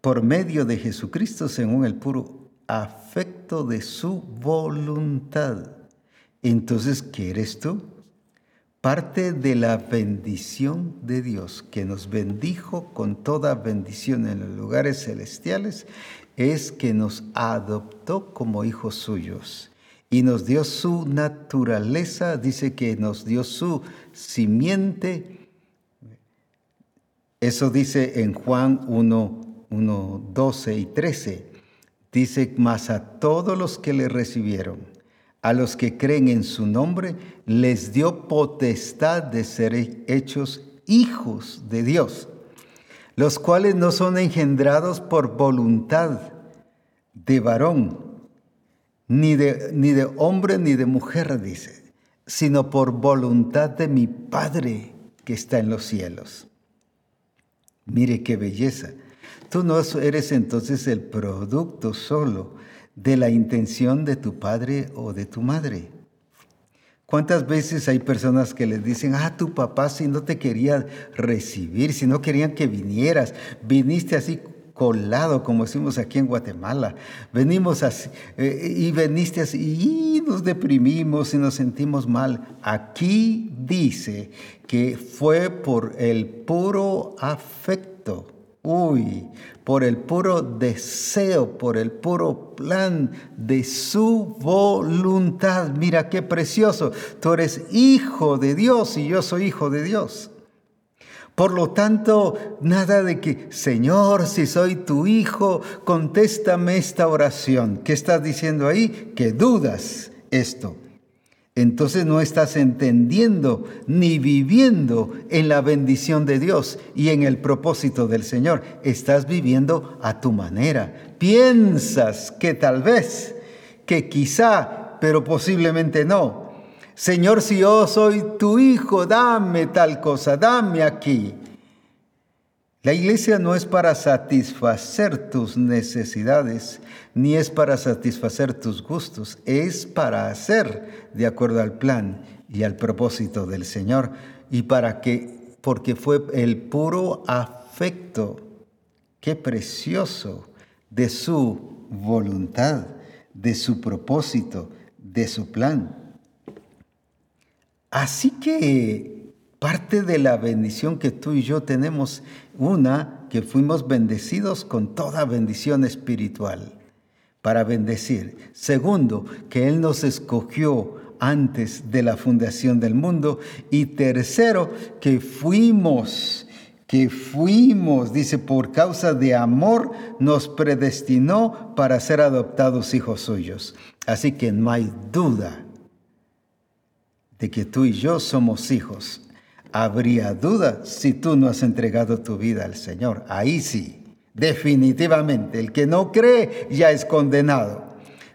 por medio de Jesucristo según el puro afecto de su voluntad. Entonces, ¿qué eres tú? Parte de la bendición de Dios que nos bendijo con toda bendición en los lugares celestiales es que nos adoptó como hijos suyos y nos dio su naturaleza, dice que nos dio su simiente. Eso dice en Juan 1, 1 12 y 13. Dice, mas a todos los que le recibieron, a los que creen en su nombre, les dio potestad de ser hechos hijos de Dios, los cuales no son engendrados por voluntad de varón, ni de, ni de hombre ni de mujer, dice, sino por voluntad de mi Padre que está en los cielos. Mire qué belleza. Tú no eres entonces el producto solo de la intención de tu padre o de tu madre. ¿Cuántas veces hay personas que les dicen, ah, tu papá si no te quería recibir, si no querían que vinieras, viniste así colado, como decimos aquí en Guatemala. Venimos así, eh, y veniste así, y nos deprimimos y nos sentimos mal. Aquí dice que fue por el puro afecto Uy, por el puro deseo, por el puro plan de su voluntad. Mira qué precioso. Tú eres hijo de Dios y yo soy hijo de Dios. Por lo tanto, nada de que, Señor, si soy tu hijo, contéstame esta oración. ¿Qué estás diciendo ahí? Que dudas esto entonces no estás entendiendo ni viviendo en la bendición de Dios y en el propósito del Señor. Estás viviendo a tu manera. Piensas que tal vez, que quizá, pero posiblemente no. Señor, si yo soy tu hijo, dame tal cosa, dame aquí. La iglesia no es para satisfacer tus necesidades, ni es para satisfacer tus gustos, es para hacer de acuerdo al plan y al propósito del Señor y para que, porque fue el puro afecto, qué precioso, de su voluntad, de su propósito, de su plan. Así que Parte de la bendición que tú y yo tenemos, una, que fuimos bendecidos con toda bendición espiritual para bendecir. Segundo, que Él nos escogió antes de la fundación del mundo. Y tercero, que fuimos, que fuimos, dice, por causa de amor, nos predestinó para ser adoptados hijos suyos. Así que no hay duda de que tú y yo somos hijos habría duda si tú no has entregado tu vida al Señor. Ahí sí, definitivamente. El que no cree ya es condenado.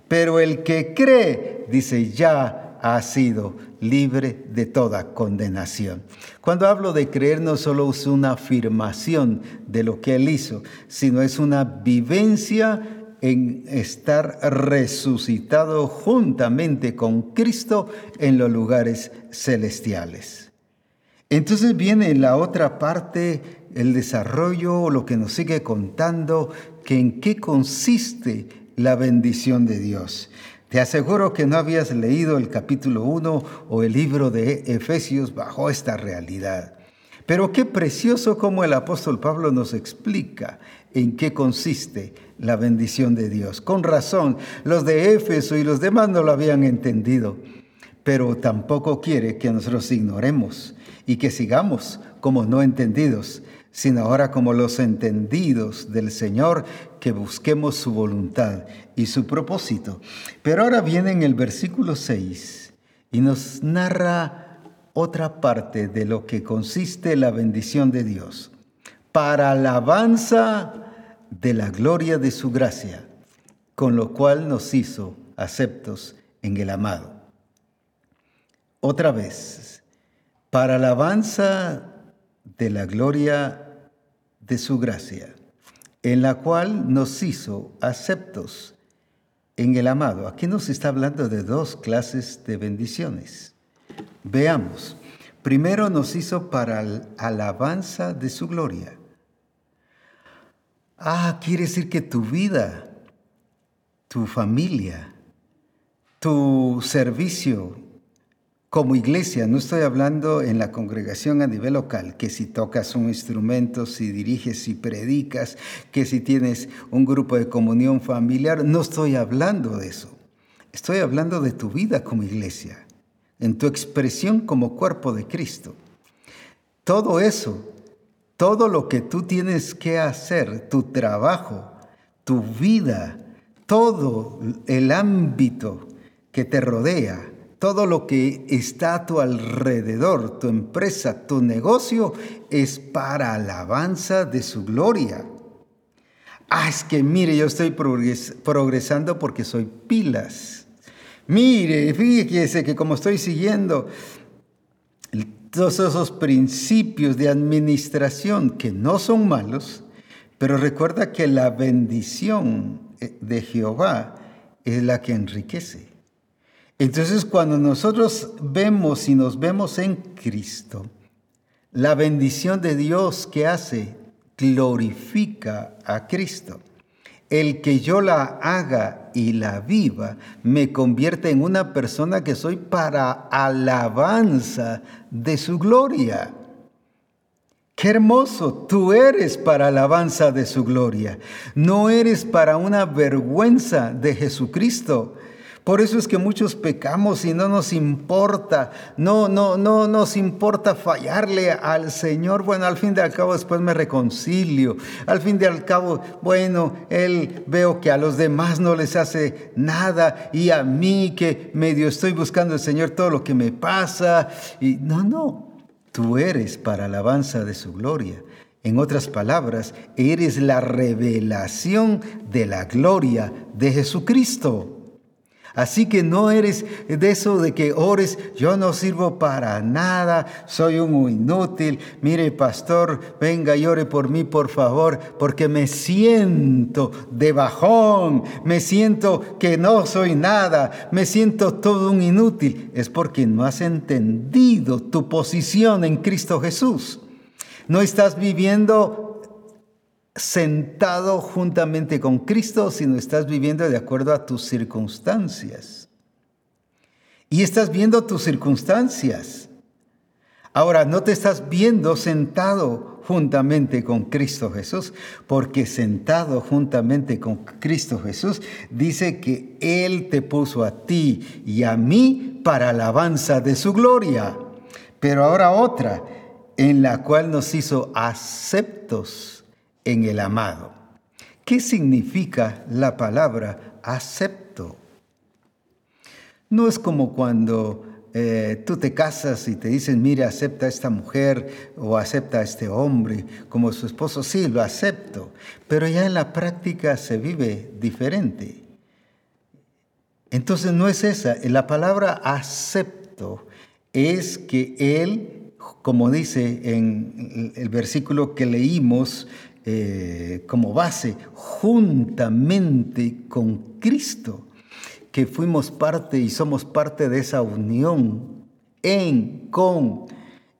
Pero el que cree, dice, ya ha sido libre de toda condenación. Cuando hablo de creer no solo es una afirmación de lo que Él hizo, sino es una vivencia en estar resucitado juntamente con Cristo en los lugares celestiales. Entonces viene la otra parte, el desarrollo, lo que nos sigue contando, que en qué consiste la bendición de Dios. Te aseguro que no habías leído el capítulo 1 o el libro de Efesios bajo esta realidad. Pero qué precioso como el apóstol Pablo nos explica en qué consiste la bendición de Dios. Con razón, los de Éfeso y los demás no lo habían entendido, pero tampoco quiere que nosotros ignoremos y que sigamos como no entendidos, sino ahora como los entendidos del Señor, que busquemos su voluntad y su propósito. Pero ahora viene en el versículo 6 y nos narra otra parte de lo que consiste la bendición de Dios, para alabanza de la gloria de su gracia, con lo cual nos hizo aceptos en el amado. Otra vez, para alabanza de la gloria de su gracia, en la cual nos hizo aceptos en el amado. Aquí nos está hablando de dos clases de bendiciones. Veamos. Primero nos hizo para alabanza de su gloria. Ah, quiere decir que tu vida, tu familia, tu servicio, como iglesia, no estoy hablando en la congregación a nivel local, que si tocas un instrumento, si diriges, si predicas, que si tienes un grupo de comunión familiar, no estoy hablando de eso. Estoy hablando de tu vida como iglesia, en tu expresión como cuerpo de Cristo. Todo eso, todo lo que tú tienes que hacer, tu trabajo, tu vida, todo el ámbito que te rodea, todo lo que está a tu alrededor, tu empresa, tu negocio, es para alabanza de su gloria. Ah, es que mire, yo estoy progresando porque soy pilas. Mire, fíjese que como estoy siguiendo todos esos principios de administración que no son malos, pero recuerda que la bendición eh, de Jehová es la que enriquece. Entonces cuando nosotros vemos y nos vemos en Cristo, la bendición de Dios que hace glorifica a Cristo. El que yo la haga y la viva me convierte en una persona que soy para alabanza de su gloria. Qué hermoso, tú eres para alabanza de su gloria. No eres para una vergüenza de Jesucristo. Por eso es que muchos pecamos y no nos importa, no, no, no nos importa fallarle al Señor. Bueno, al fin de al cabo después me reconcilio. Al fin de al cabo, bueno, Él veo que a los demás no les hace nada y a mí que medio estoy buscando al Señor todo lo que me pasa. Y no, no, tú eres para alabanza de su gloria. En otras palabras, eres la revelación de la gloria de Jesucristo. Así que no eres de eso de que ores, yo no sirvo para nada, soy un inútil. Mire, pastor, venga y ore por mí, por favor, porque me siento de bajón, me siento que no soy nada, me siento todo un inútil. Es porque no has entendido tu posición en Cristo Jesús. No estás viviendo sentado juntamente con Cristo, sino estás viviendo de acuerdo a tus circunstancias. Y estás viendo tus circunstancias. Ahora, no te estás viendo sentado juntamente con Cristo Jesús, porque sentado juntamente con Cristo Jesús dice que Él te puso a ti y a mí para alabanza de su gloria. Pero ahora otra, en la cual nos hizo aceptos en el amado. ¿Qué significa la palabra acepto? No es como cuando eh, tú te casas y te dicen, mire, acepta a esta mujer o acepta a este hombre como su esposo. Sí, lo acepto, pero ya en la práctica se vive diferente. Entonces no es esa. La palabra acepto es que Él, como dice en el versículo que leímos, eh, como base juntamente con Cristo, que fuimos parte y somos parte de esa unión en, con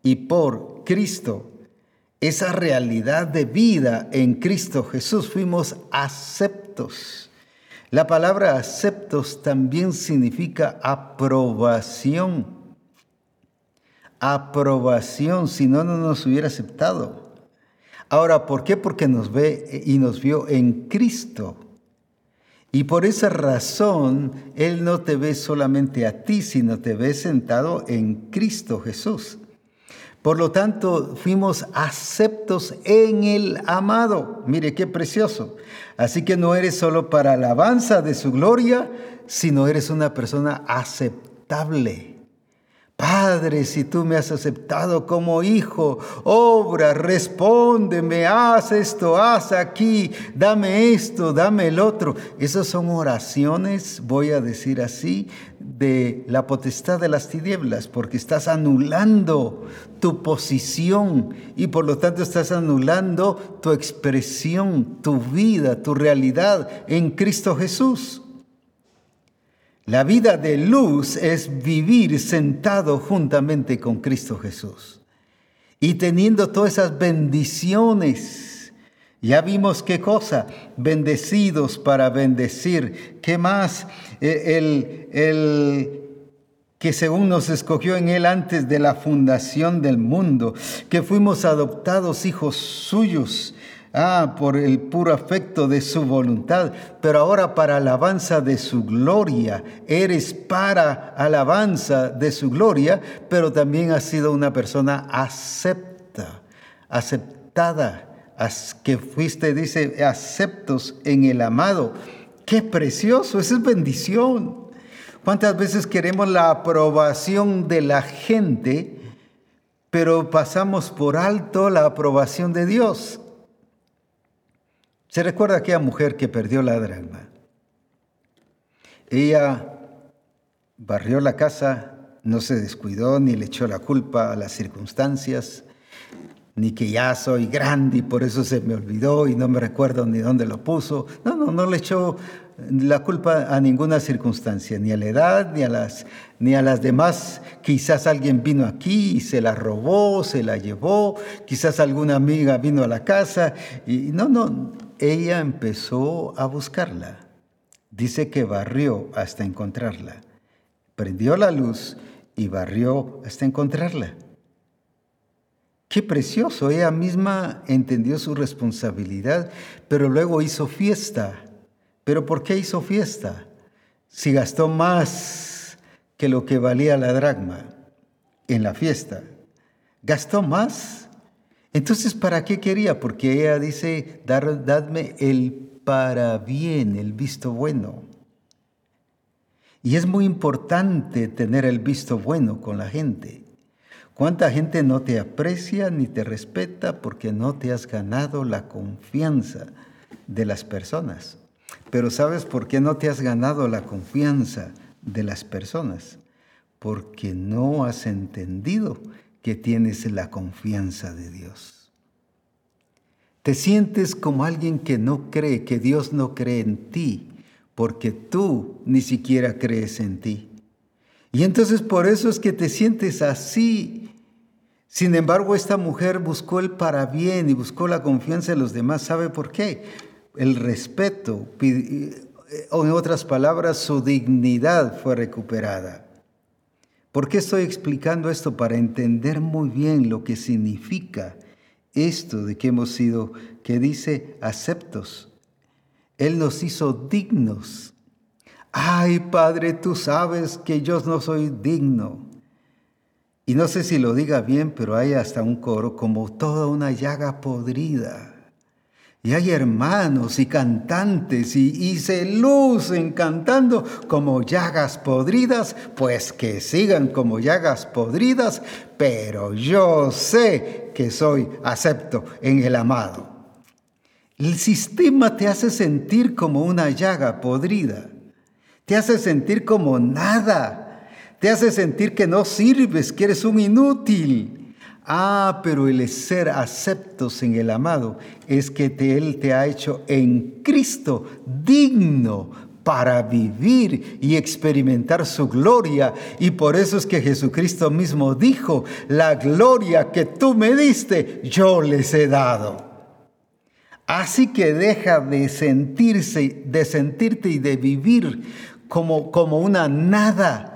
y por Cristo. Esa realidad de vida en Cristo Jesús fuimos aceptos. La palabra aceptos también significa aprobación. Aprobación, si no, no nos hubiera aceptado. Ahora, ¿por qué? Porque nos ve y nos vio en Cristo. Y por esa razón, Él no te ve solamente a ti, sino te ve sentado en Cristo Jesús. Por lo tanto, fuimos aceptos en el amado. Mire qué precioso. Así que no eres solo para alabanza de su gloria, sino eres una persona aceptable. Padre, si tú me has aceptado como hijo, obra, respóndeme, haz esto, haz aquí, dame esto, dame el otro. Esas son oraciones, voy a decir así, de la potestad de las tinieblas, porque estás anulando tu posición y por lo tanto estás anulando tu expresión, tu vida, tu realidad en Cristo Jesús. La vida de luz es vivir sentado juntamente con Cristo Jesús y teniendo todas esas bendiciones. Ya vimos qué cosa, bendecidos para bendecir. ¿Qué más? E, el, el que según nos escogió en Él antes de la fundación del mundo, que fuimos adoptados hijos suyos Ah, por el puro afecto de su voluntad, pero ahora para alabanza de su gloria. Eres para alabanza de su gloria, pero también has sido una persona acepta, aceptada, que fuiste, dice, aceptos en el amado. Qué precioso, esa es bendición. ¿Cuántas veces queremos la aprobación de la gente, pero pasamos por alto la aprobación de Dios? Se recuerda aquella mujer que perdió la dragma. Ella barrió la casa, no se descuidó ni le echó la culpa a las circunstancias, ni que ya soy grande y por eso se me olvidó y no me recuerdo ni dónde lo puso. No, no, no le echó la culpa a ninguna circunstancia, ni a la edad, ni a las, ni a las demás. Quizás alguien vino aquí y se la robó, se la llevó, quizás alguna amiga vino a la casa y no, no, ella empezó a buscarla. Dice que barrió hasta encontrarla. Prendió la luz y barrió hasta encontrarla. Qué precioso, ella misma entendió su responsabilidad, pero luego hizo fiesta. ¿Pero por qué hizo fiesta? Si gastó más que lo que valía la dragma en la fiesta. ¿Gastó más? Entonces, ¿para qué quería? Porque ella dice, dadme el para bien, el visto bueno. Y es muy importante tener el visto bueno con la gente. ¿Cuánta gente no te aprecia ni te respeta porque no te has ganado la confianza de las personas? Pero ¿sabes por qué no te has ganado la confianza de las personas? Porque no has entendido que tienes la confianza de Dios. Te sientes como alguien que no cree, que Dios no cree en ti, porque tú ni siquiera crees en ti. Y entonces por eso es que te sientes así sin embargo, esta mujer buscó el para bien y buscó la confianza de los demás. ¿Sabe por qué? El respeto, o en otras palabras, su dignidad fue recuperada. ¿Por qué estoy explicando esto? Para entender muy bien lo que significa esto de que hemos sido, que dice aceptos. Él nos hizo dignos. Ay, Padre, tú sabes que yo no soy digno. Y no sé si lo diga bien, pero hay hasta un coro como toda una llaga podrida. Y hay hermanos y cantantes y, se lucen cantando como llagas podridas, pues que sigan como llagas podridas, pero yo sé que soy acepto en el amado. El sistema te hace sentir como una llaga podrida, te hace sentir como nada te hace sentir que no sirves, que eres un inútil. Ah, pero el ser aceptos en el amado es que Él te ha hecho en Cristo digno para vivir y experimentar su gloria. Y por eso es que Jesucristo mismo dijo, la gloria que tú me diste, yo les he dado. Así que deja de sentirse, de sentirte y de vivir como, como una nada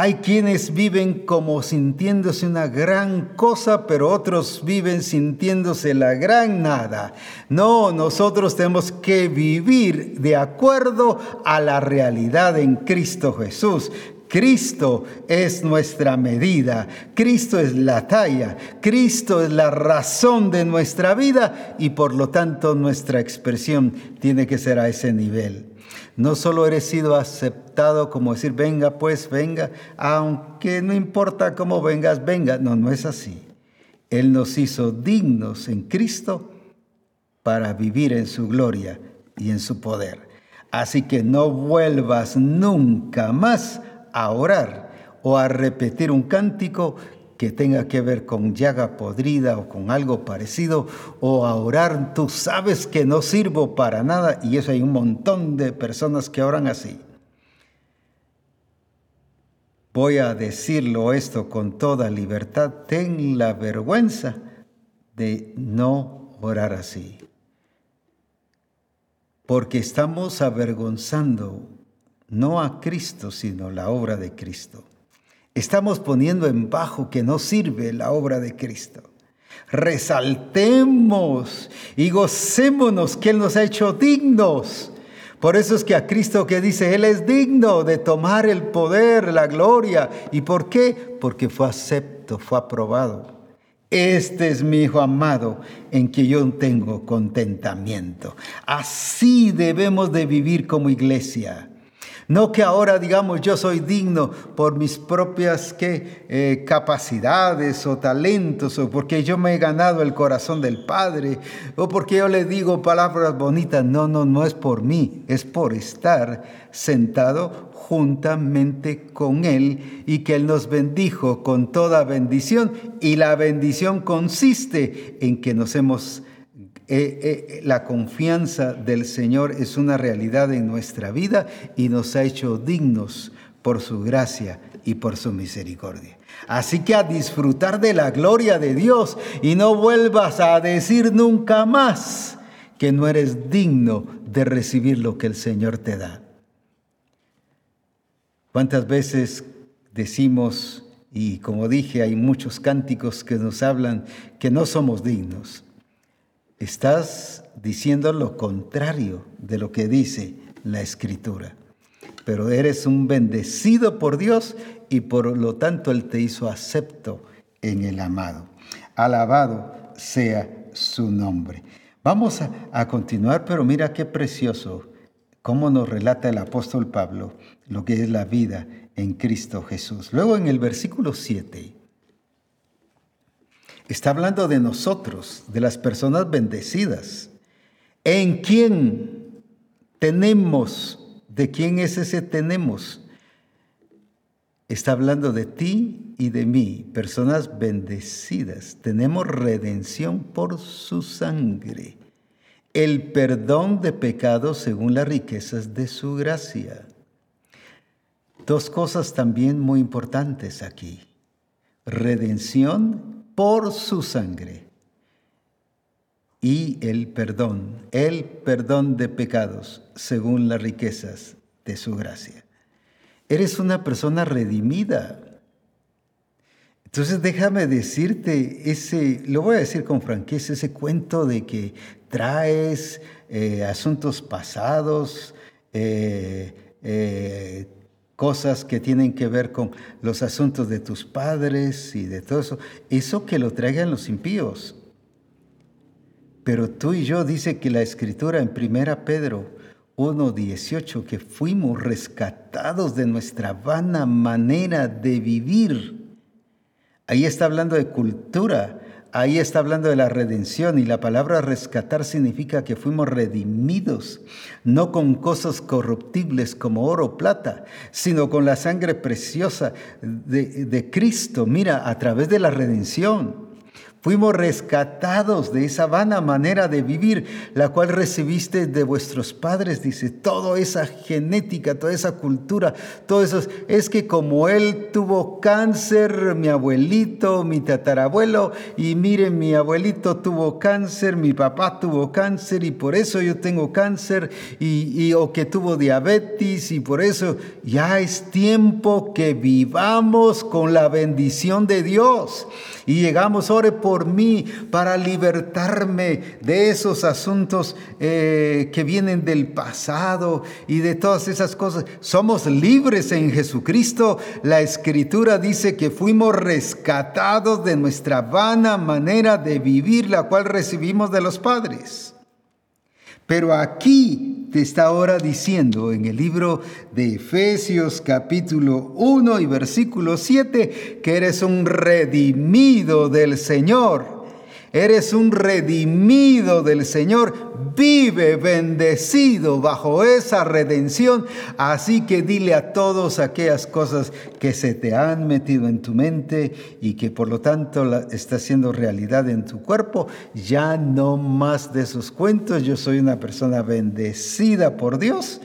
hay quienes viven como sintiéndose una gran cosa, pero otros viven sintiéndose la gran nada. No, nosotros tenemos que vivir de acuerdo a la realidad en Cristo Jesús. Cristo es nuestra medida, Cristo es la talla, Cristo es la razón de nuestra vida y por lo tanto nuestra expresión tiene que ser a ese nivel. No solo eres sido aceptado como decir, venga pues, venga, aunque no importa cómo vengas, venga. No, no es así. Él nos hizo dignos en Cristo para vivir en su gloria y en su poder. Así que no vuelvas nunca más a orar o a repetir un cántico que tenga que ver con llaga podrida o con algo parecido, o a orar, tú sabes que no sirvo para nada, y eso hay un montón de personas que oran así. Voy a decirlo esto con toda libertad, ten la vergüenza de no orar así, porque estamos avergonzando no a Cristo, sino la obra de Cristo. Estamos poniendo en bajo que no sirve la obra de Cristo. Resaltemos y gocémonos que Él nos ha hecho dignos. Por eso es que a Cristo que dice, Él es digno de tomar el poder, la gloria. ¿Y por qué? Porque fue acepto, fue aprobado. Este es mi Hijo amado en que yo tengo contentamiento. Así debemos de vivir como iglesia No que ahora digamos yo soy digno por mis propias ¿qué? Eh, capacidades o talentos o porque yo me he ganado el corazón del Padre o porque yo le digo palabras bonitas. No, no, no es por mí, es por estar sentado juntamente con Él y que Él nos bendijo con toda bendición y la bendición consiste en que nos hemos eh, eh, la confianza del Señor es una realidad en nuestra vida y nos ha hecho dignos por su gracia y por su misericordia. Así que a disfrutar de la gloria de Dios y no vuelvas a decir nunca más que no eres digno de recibir lo que el Señor te da. ¿Cuántas veces decimos, y como dije, hay muchos cánticos que nos hablan que no somos dignos? Estás diciendo lo contrario de lo que dice la escritura. Pero eres un bendecido por Dios y por lo tanto Él te hizo acepto en el amado. Alabado sea su nombre. Vamos a, continuar, pero mira qué precioso cómo nos relata el apóstol Pablo lo que es la vida en Cristo Jesús. Luego en el versículo 7 Está hablando de nosotros, de las personas bendecidas. ¿En quién tenemos? ¿De quién es ese tenemos? Está hablando de ti y de mí, personas bendecidas. Tenemos redención por su sangre, el perdón de pecados según las riquezas de su gracia. Dos cosas también muy importantes aquí. Redención por su sangre y el perdón, el perdón de pecados según las riquezas de su gracia. Eres una persona redimida. Entonces déjame decirte ese, lo voy a decir con franqueza, ese cuento de que traes eh, asuntos pasados, eh, eh, cosas que tienen que ver con los asuntos de tus padres y de todo eso, eso que lo traigan los impíos. Pero tú y yo dice que la escritura en 1 Pedro 1.18, que fuimos rescatados de nuestra vana manera de vivir. Ahí está hablando de cultura, Ahí está hablando de la redención y la palabra rescatar significa que fuimos redimidos, no con cosas corruptibles como oro o plata, sino con la sangre preciosa de, Cristo. Mira, a través de la redención. Fuimos rescatados de esa vana manera de vivir, la cual recibiste de vuestros padres, dice, toda esa genética, toda esa cultura, todo eso. Es que como él tuvo cáncer, mi abuelito, mi tatarabuelo, y miren, mi abuelito tuvo cáncer, mi papá tuvo cáncer, y por eso yo tengo cáncer, y, o que tuvo diabetes, y por eso ya es tiempo que vivamos con la bendición de Dios. Y llegamos, ore por mí para libertarme de esos asuntos eh, que vienen del pasado y de todas esas cosas. Somos libres en Jesucristo. La escritura dice que fuimos rescatados de nuestra vana manera de vivir, la cual recibimos de los padres. Pero aquí te está ahora diciendo en el libro de Efesios capítulo 1 y versículo 7 que eres un redimido del Señor Eres un redimido del Señor. Vive bendecido bajo esa redención. Así que dile a todos aquellas cosas que se te han metido en tu mente y que por lo tanto está siendo realidad en tu cuerpo. Ya no más de esos cuentos. Yo soy una persona bendecida por Dios.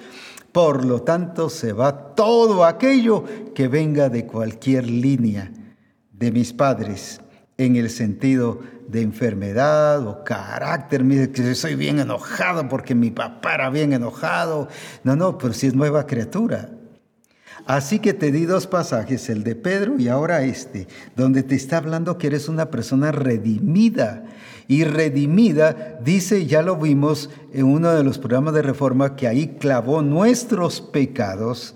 Por lo tanto, se va todo aquello que venga de cualquier línea de mis padres en el sentido de enfermedad o carácter, mire que soy bien enojado porque mi papá era bien enojado. No, no, pero si es nueva criatura. Así que te di dos pasajes, el de Pedro y ahora este, donde te está hablando que eres una persona redimida. Y redimida, dice, ya lo vimos en uno de los programas de reforma, que ahí clavó nuestros pecados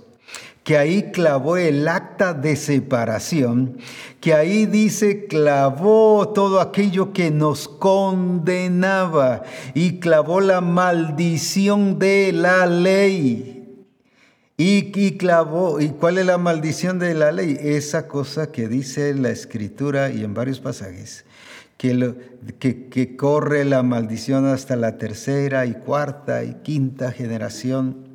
que ahí clavó el acta de separación, que ahí dice clavó todo aquello que nos condenaba y clavó la maldición de la ley. Y, clavó, ¿y cuál es la maldición de la ley? Esa cosa que dice la escritura y en varios pasajes, que, que corre la maldición hasta la tercera y cuarta y quinta generación.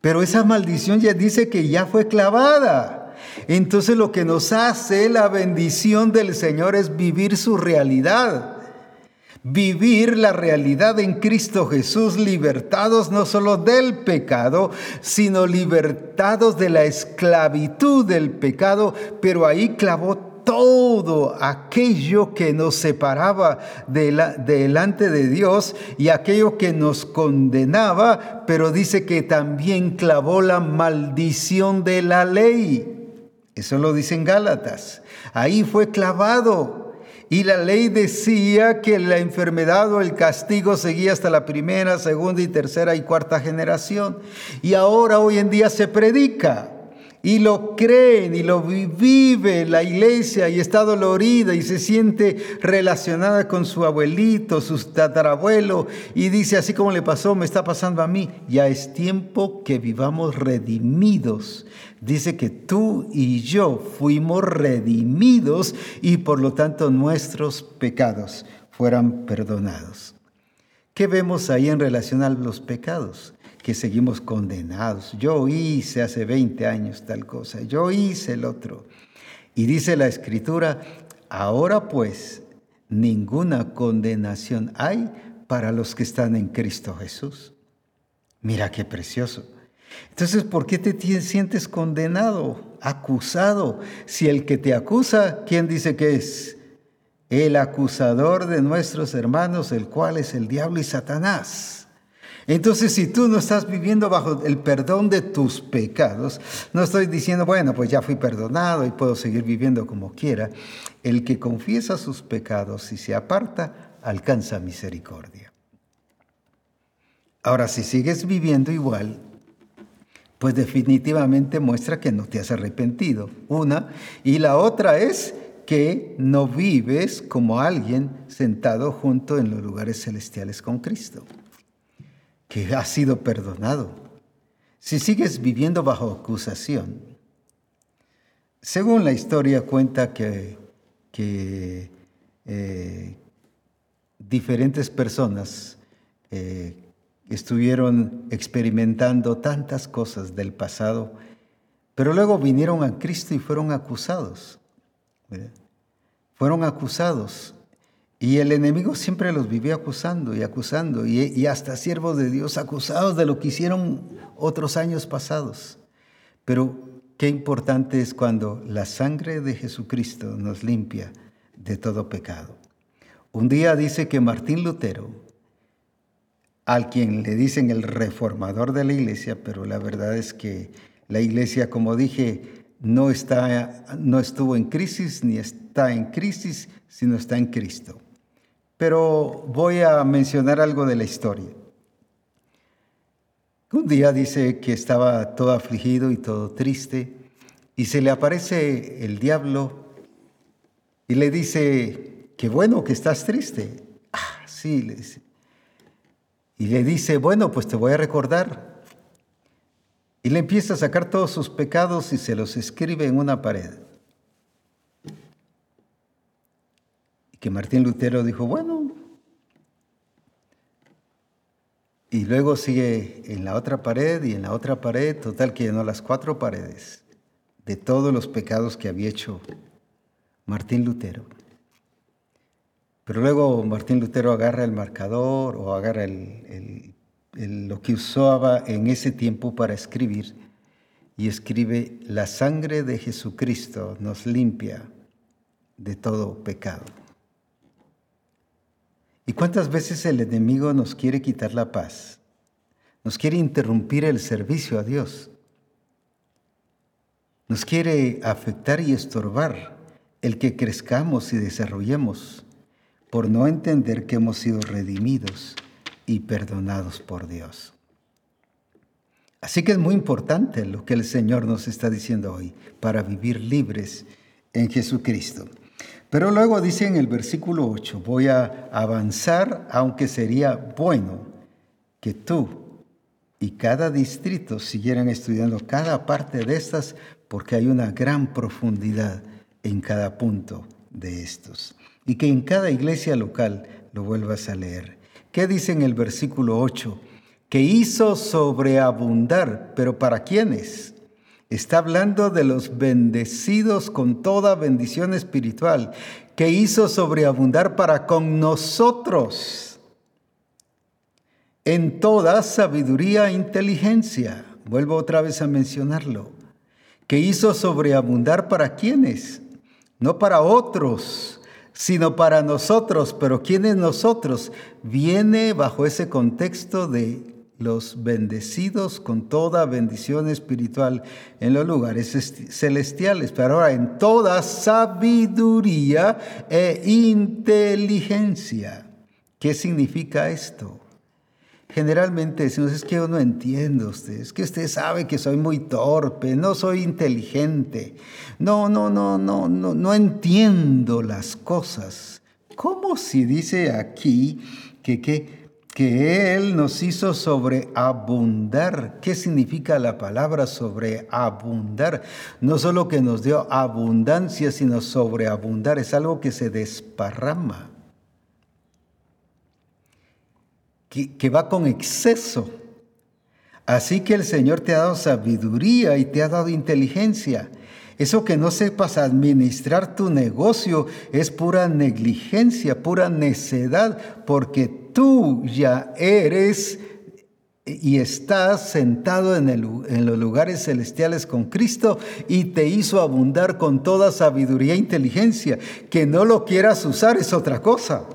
Pero esa maldición ya dice que ya fue clavada. Entonces lo que nos hace la bendición del Señor es vivir su realidad vivir la realidad en Cristo Jesús, libertados no solo del pecado, sino libertados de la esclavitud del pecado, pero ahí clavó todo aquello que nos separaba de delante de Dios y aquello que nos condenaba, pero dice que también clavó la maldición de la ley. Eso lo dice en Gálatas. Ahí fue clavado. Y la ley decía que la enfermedad o el castigo seguía hasta la primera, segunda y tercera y cuarta generación. Y ahora hoy en día se predica y lo creen y lo vive la iglesia y está dolorida y se siente relacionada con su abuelito, su tatarabuelo y dice así como le pasó, me está pasando a mí, ya es tiempo que vivamos redimidos dice que tú y yo fuimos redimidos y por lo tanto nuestros pecados fueran perdonados. ¿Qué vemos ahí en relación a los pecados? Que seguimos condenados. Yo hice hace 20 años tal cosa, yo hice el otro. Y dice la escritura, ahora pues ninguna condenación hay para los que están en Cristo Jesús. Mira qué precioso. Entonces, ¿por qué te sientes condenado, acusado? Si el que te acusa, ¿quién dice que es? El acusador de nuestros hermanos, el cual es el diablo y Satanás. Entonces, si tú no estás viviendo bajo el perdón de tus pecados, no estoy diciendo, bueno, pues ya fui perdonado y puedo seguir viviendo como quiera. El que confiesa sus pecados y se aparta, alcanza misericordia. Ahora, si sigues viviendo igual, pues definitivamente muestra que no te has arrepentido. Una. Y la otra es que no vives como alguien sentado junto en los lugares celestiales con Cristo, que ha sido perdonado. Si sigues viviendo bajo acusación, según la historia cuenta que, eh, diferentes personas eh, estuvieron experimentando tantas cosas del pasado, pero luego vinieron a Cristo y fueron acusados. Fueron acusados. Y el enemigo siempre los vivía acusando y acusando, y, y hasta siervos de Dios acusados de lo que hicieron otros años pasados. Pero qué importante es cuando la sangre de Jesucristo nos limpia de todo pecado. Un día dice que Martín Lutero, al quien le dicen el reformador de la iglesia, pero la verdad es que la iglesia, como dije, no, está, no estuvo en crisis ni está en crisis, sino está en Cristo. Pero voy a mencionar algo de la historia. Un día dice que estaba todo afligido y todo triste y se le aparece el diablo y le dice, qué bueno que estás triste. Ah, sí, le dice. Y le dice, bueno, pues te voy a recordar. Y le empieza a sacar todos sus pecados y se los escribe en una pared. Que Martín Lutero dijo, bueno. Y luego sigue en la otra pared y en la otra pared, total que llenó las cuatro paredes de todos los pecados que había hecho Martín Lutero. Pero luego Martín Lutero agarra el marcador o agarra lo que usaba en ese tiempo para escribir y escribe, la sangre de Jesucristo nos limpia de todo pecado. ¿Y cuántas veces el enemigo nos quiere quitar la paz? Nos quiere interrumpir el servicio a Dios. Nos quiere afectar y estorbar el que crezcamos y desarrollemos por no entender que hemos sido redimidos y perdonados por Dios. Así que es muy importante lo que el Señor nos está diciendo hoy para vivir libres en Jesucristo. Pero luego dice en el versículo 8, voy a avanzar, aunque sería bueno que tú y cada distrito siguieran estudiando cada parte de estas porque hay una gran profundidad en cada punto de estos. Y que en cada iglesia local lo vuelvas a leer. ¿Qué dice en el versículo 8? Que hizo sobreabundar, pero ¿para quiénes? Está hablando de los bendecidos con toda bendición espiritual, que hizo sobreabundar para con nosotros en toda sabiduría e inteligencia. Vuelvo otra vez a mencionarlo. Que hizo sobreabundar para quienes, no para otros, sino para nosotros. Pero ¿quiénes nosotros? Viene bajo ese contexto de los bendecidos con toda bendición espiritual en los lugares celestiales, pero ahora en toda sabiduría e inteligencia. ¿Qué significa esto? Generalmente decimos, es que yo no entiendo usted, es que usted sabe que soy muy torpe, no soy inteligente, no, no, no, no, no, no entiendo las cosas. ¿Cómo si dice aquí que, que que Él nos hizo sobreabundar. ¿Qué significa la palabra sobreabundar? No solo que nos dio abundancia, sino sobreabundar. Es algo que se desparrama, que, que va con exceso. Así que el Señor te ha dado sabiduría y te ha dado inteligencia. Eso que no sepas administrar tu negocio es pura negligencia, pura necedad, porque tú ya eres y estás sentado en, los lugares celestiales con Cristo y te hizo abundar con toda sabiduría e inteligencia. Que no lo quieras usar es otra cosa.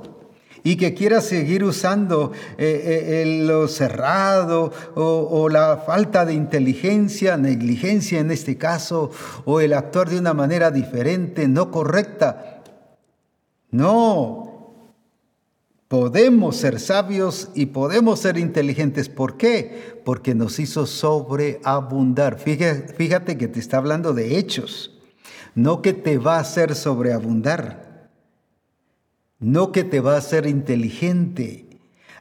Y que quieras seguir usando eh, eh, lo cerrado o, o la falta de inteligencia, negligencia en este caso, o el actuar de una manera diferente, no correcta. No, Podemos ser sabios y podemos ser inteligentes. ¿Por qué? Porque nos hizo sobreabundar. Fíjate, que te está hablando de hechos, no que te va a hacer sobreabundar, no que te va a hacer inteligente.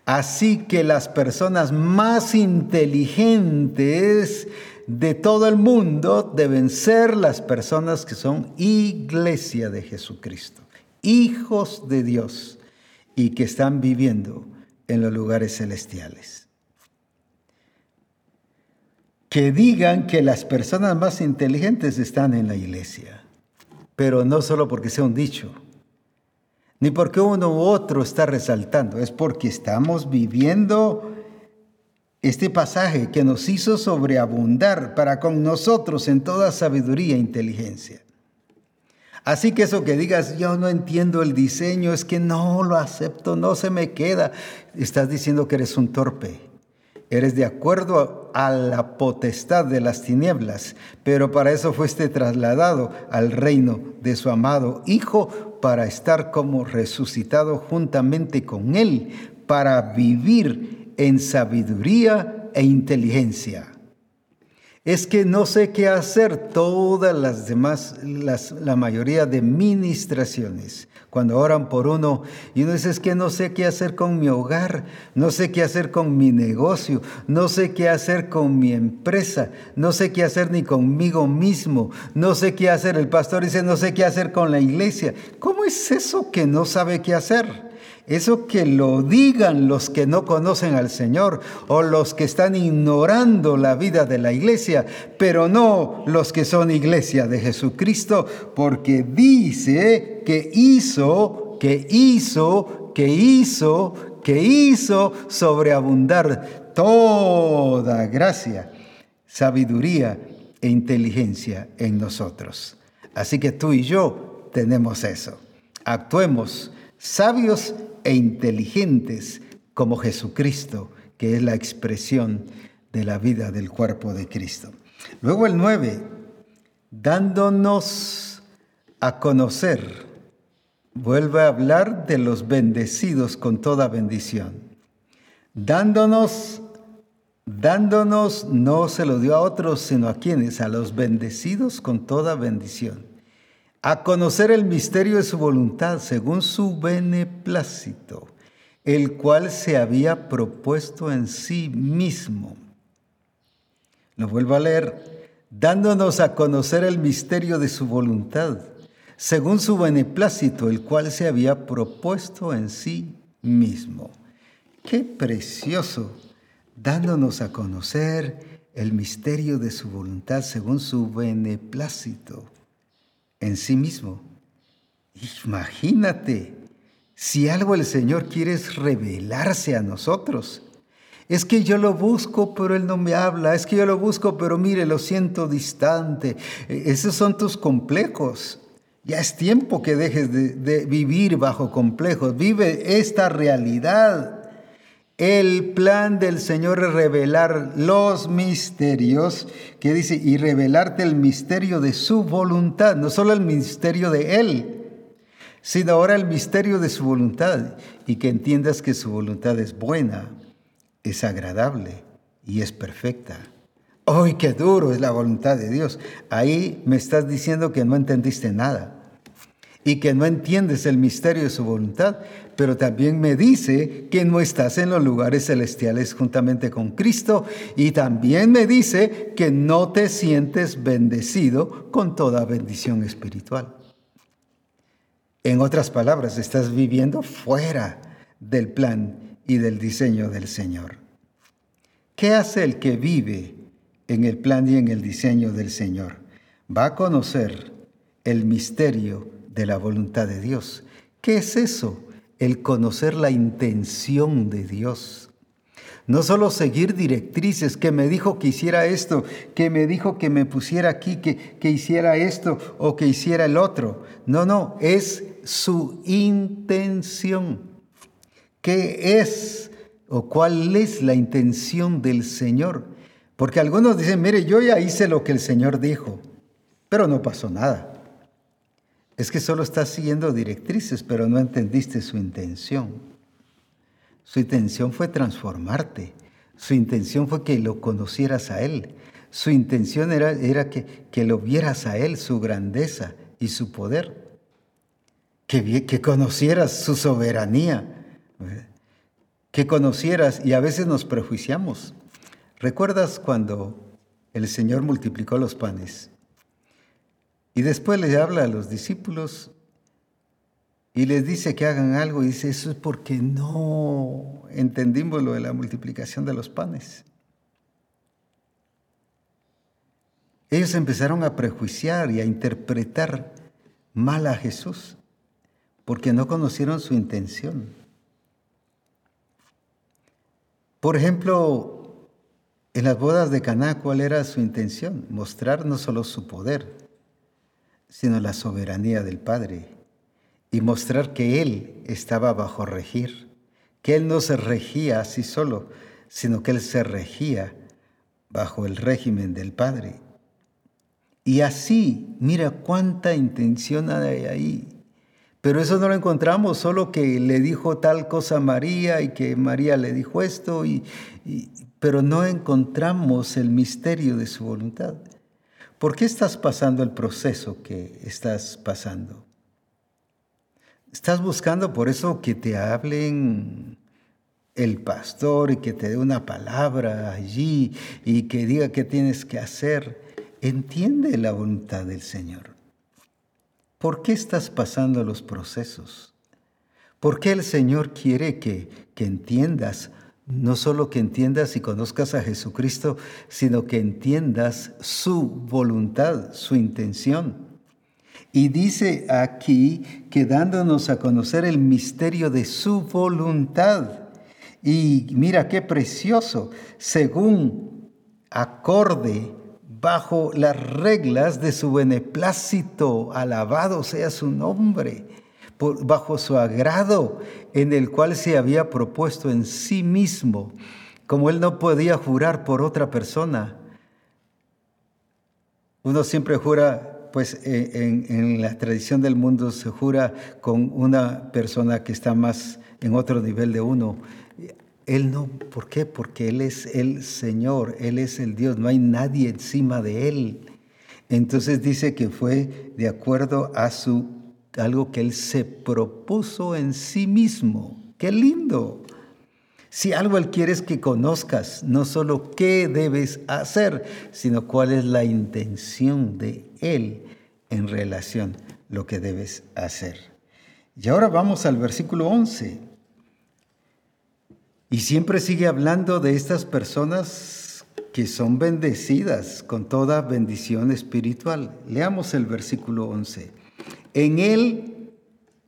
Así que las personas más inteligentes de todo el mundo deben ser las personas que son iglesia de Jesucristo, hijos de Dios y que están viviendo en los lugares celestiales. Que digan que las personas más inteligentes están en la iglesia, pero no solo porque sea un dicho, ni porque uno u otro está resaltando, es porque estamos viviendo este pasaje que nos hizo sobreabundar para con nosotros en toda sabiduría e inteligencia. Así que eso que digas, yo no entiendo el diseño, es que no lo acepto, no se me queda, estás diciendo que eres un torpe. Eres de acuerdo a la potestad de las tinieblas, pero para eso fuiste trasladado al reino de su amado Hijo para estar como resucitado juntamente con Él, para vivir en sabiduría e inteligencia es que no sé qué hacer todas las demás, la mayoría de ministraciones. Cuando oran por uno y uno dice, es que no sé qué hacer con mi hogar, no sé qué hacer con mi negocio, no sé qué hacer con mi empresa, no sé qué hacer ni conmigo mismo, no sé qué hacer. El pastor dice, no sé qué hacer con la iglesia. ¿Cómo es eso que no sabe qué hacer? Eso que lo digan los que no conocen al Señor o los que están ignorando la vida de la iglesia, pero no los que son iglesia de Jesucristo, porque dice que hizo, que hizo, que hizo, que hizo sobreabundar toda gracia, sabiduría e inteligencia en nosotros. Así que tú y yo tenemos eso. Actuemos sabios e inteligentes como Jesucristo, que es la expresión de la vida del cuerpo de Cristo. Luego el 9, dándonos a conocer, vuelve a hablar de los bendecidos con toda bendición. Dándonos, dándonos, no se lo dio a otros, sino a quienes, a los bendecidos con toda bendición a conocer el misterio de su voluntad según su beneplácito, el cual se había propuesto en sí mismo. Lo vuelvo a leer. Dándonos a conocer el misterio de su voluntad, según su beneplácito, el cual se había propuesto en sí mismo. Qué precioso, dándonos a conocer el misterio de su voluntad según su beneplácito en sí mismo. Imagínate, si algo el Señor quiere es revelarse a nosotros. Es que yo lo busco, pero Él no me habla. Es que yo lo busco, pero mire, lo siento distante. E, esos son tus complejos. Ya es tiempo que dejes de, de vivir bajo complejos. Vive esta realidad. El plan del Señor es revelar los misterios, que dice, y revelarte el misterio de su voluntad, no solo el misterio de Él, sino ahora el misterio de su voluntad, y que entiendas que su voluntad es buena, es agradable y es perfecta. ¡Ay, qué duro es la voluntad de Dios! Ahí me estás diciendo que no entendiste nada y que no entiendes el misterio de su voluntad, pero también me dice que no estás en los lugares celestiales juntamente con Cristo y también me dice que no te sientes bendecido con toda bendición espiritual. En otras palabras, estás viviendo fuera del plan y del diseño del Señor. ¿Qué hace el que vive en el plan y en el diseño del Señor? Va a conocer el misterio de la voluntad de Dios. ¿Qué es eso? El conocer la intención de Dios. No solo seguir directrices, que me dijo que hiciera esto, que me dijo que me pusiera aquí, que, que hiciera esto o que hiciera el otro. No, no, es su intención. ¿Qué es o cuál es la intención del Señor? Porque algunos dicen, mire, yo ya hice lo que el Señor dijo, pero no pasó nada. Es que solo estás siguiendo directrices, pero no entendiste su intención. Su intención fue transformarte. Su intención fue que lo conocieras a Él. Su intención era, era que, que, lo vieras a Él, su grandeza y su poder. Que, que conocieras su soberanía. Que conocieras, y a veces nos prejuiciamos. ¿Recuerdas cuando el Señor multiplicó los panes? Y después les habla a los discípulos y les dice que hagan algo y dice, eso es porque no entendimos lo de la multiplicación de los panes. Ellos empezaron a prejuiciar y a interpretar mal a Jesús porque no conocieron su intención. Por ejemplo, en las bodas de Caná, ¿cuál era su intención? Mostrar no solo su poder, sino la soberanía del Padre y mostrar que Él estaba bajo regir, que Él no se regía así solo, sino que Él se regía bajo el régimen del Padre. Y así, mira cuánta intención hay ahí. Pero eso no lo encontramos, solo que le dijo tal cosa a María y que María le dijo esto, y, pero no encontramos el misterio de su voluntad. ¿Por qué estás pasando el proceso que estás pasando? Estás buscando por eso que te hablen el pastor y que te dé una palabra allí y que diga qué tienes que hacer. Entiende la voluntad del Señor. ¿Por qué estás pasando los procesos? ¿Por qué el Señor quiere que, que entiendas no solo que entiendas y conozcas a Jesucristo, sino que entiendas su voluntad, su intención. Y dice aquí que dándonos a conocer el misterio de su voluntad. Y mira qué precioso, según acorde bajo las reglas de su beneplácito, alabado sea su nombre bajo su agrado en el cual se había propuesto en sí mismo, como él no podía jurar por otra persona. Uno siempre jura, pues en, en, la tradición del mundo se jura con una persona que está más en otro nivel de uno. Él no, ¿por qué? Porque Él es el Señor, Él es el Dios, no hay nadie encima de Él. Entonces dice que fue de acuerdo a su algo que él se propuso en sí mismo. ¡Qué lindo! Si algo Él quiere es que conozcas no solo qué debes hacer, sino cuál es la intención de Él en relación a lo que debes hacer. Y ahora vamos al versículo 11. Y siempre sigue hablando de estas personas que son bendecidas con toda bendición espiritual. Leamos el versículo 11. En Él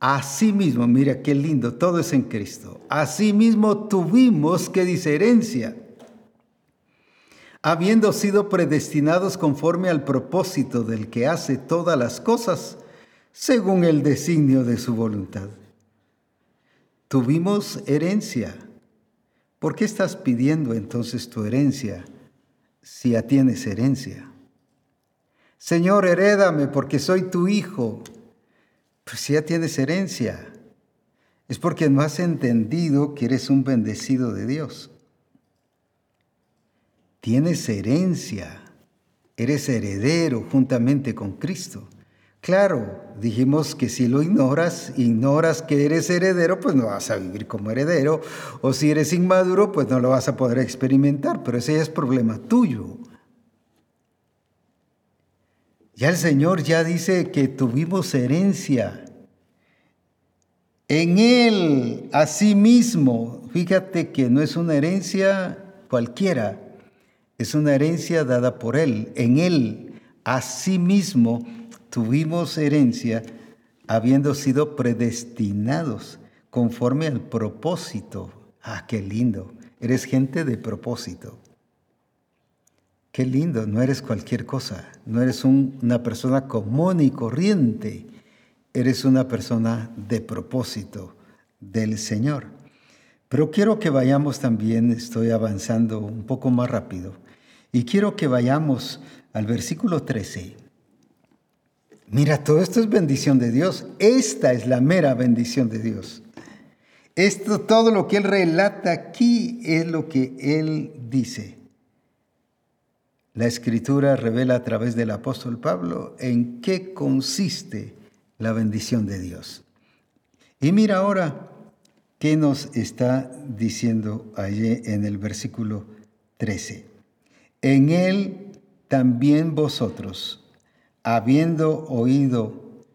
Asimismo, mira qué lindo, todo es en Cristo. Asimismo tuvimos que dice herencia, habiendo sido predestinados conforme al propósito del que hace todas las cosas, según el designio de su voluntad. Tuvimos herencia. ¿Por qué estás pidiendo entonces tu herencia si ya tienes herencia? Señor, herédame porque soy tu hijo. Pues si ya tienes herencia, es porque no has entendido que eres un bendecido de Dios. Tienes herencia, eres heredero juntamente con Cristo. Claro, dijimos que si lo ignoras, ignoras que eres heredero, pues no vas a vivir como heredero. O si eres inmaduro, pues no lo vas a poder experimentar, pero ese ya es problema tuyo. Ya el Señor ya dice que tuvimos herencia. En Él, mismo, fíjate que no es una herencia cualquiera, es una herencia dada por Él. En Él, mismo, tuvimos herencia habiendo sido predestinados conforme al propósito. Ah, qué lindo. Eres gente de propósito. Qué lindo, no eres cualquier cosa, no eres una persona común y corriente, eres una persona de propósito del Señor. Pero quiero que vayamos también, estoy avanzando un poco más rápido, y quiero que vayamos al versículo 13. Mira, todo esto es bendición de Dios. Esta es la mera bendición de Dios. Esto, todo lo que Él relata aquí es lo que Él dice. La escritura revela a través del apóstol Pablo en qué consiste la bendición de Dios. Y mira ahora qué nos está diciendo allí en el versículo 13. En él también vosotros, habiendo oído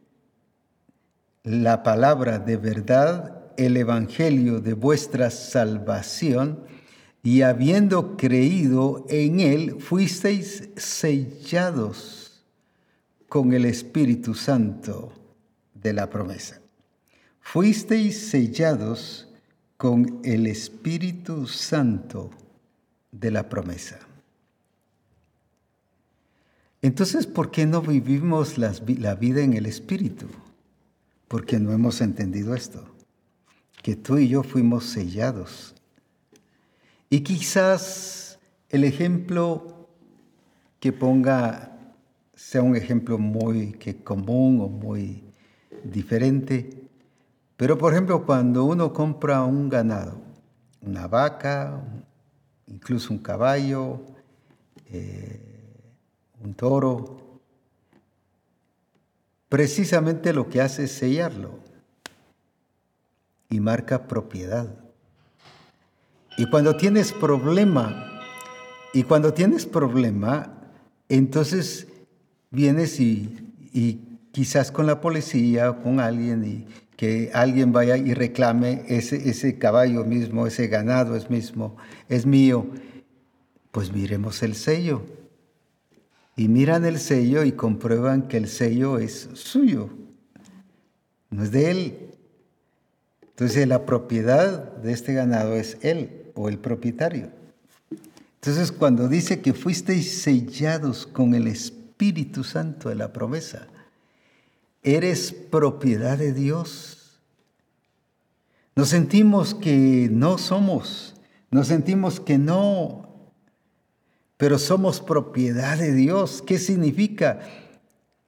la palabra de verdad, el evangelio de vuestra salvación, y habiendo creído en Él, fuisteis sellados con el Espíritu Santo de la promesa. Fuisteis sellados con el Espíritu Santo de la promesa. Entonces, ¿por qué no vivimos la vida en el Espíritu? Porque no hemos entendido esto, que tú y yo fuimos sellados y quizás el ejemplo que ponga sea un ejemplo muy que común o muy diferente. Pero por ejemplo, cuando uno compra un ganado, una vaca, incluso un caballo, eh, un toro, precisamente lo que hace es sellarlo y marca propiedad. Y cuando tienes problema, y cuando tienes problema, entonces vienes y, quizás con la policía o con alguien y que alguien vaya y reclame ese, ese caballo mismo, ese ganado es mismo, es mío, pues miremos el sello. Y miran el sello y comprueban que el sello es suyo, no es de él. Entonces la propiedad de este ganado es él o el propietario. Entonces, cuando dice que fuisteis sellados con el Espíritu Santo de la promesa, eres propiedad de Dios. Nos sentimos que no somos, nos sentimos que no, pero somos propiedad de Dios. ¿Qué significa?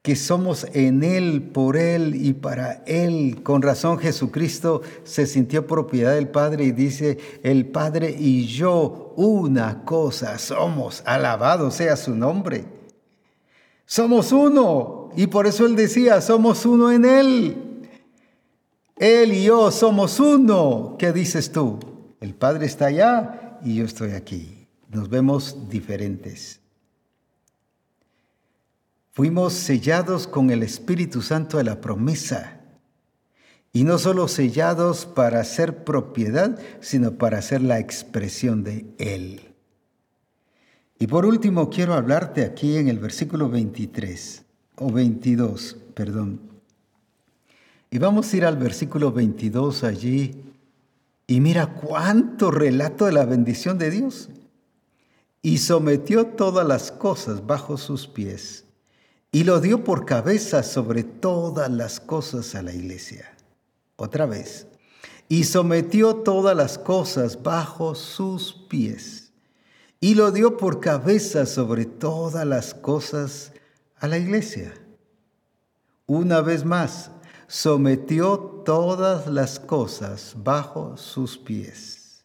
Que somos en Él, por Él y para Él. Con razón Jesucristo se sintió propiedad del Padre y dice, el Padre y yo una cosa somos, alabado sea su nombre. Somos uno y por eso Él decía, somos uno en Él. Él y yo somos uno. ¿Qué dices tú? El Padre está allá y yo estoy aquí. Nos vemos diferentes. Fuimos sellados con el Espíritu Santo de la promesa. Y no solo sellados para ser propiedad, sino para ser la expresión de Él. Y por último, quiero hablarte aquí en el versículo 23, o 22, perdón. Y vamos a ir al versículo 22 allí y mira cuánto relato de la bendición de Dios. Y sometió todas las cosas bajo sus pies y lo dio por cabeza sobre todas las cosas a la iglesia. Otra vez. Y sometió todas las cosas bajo sus pies y lo dio por cabeza sobre todas las cosas a la iglesia. Una vez más, sometió todas las cosas bajo sus pies.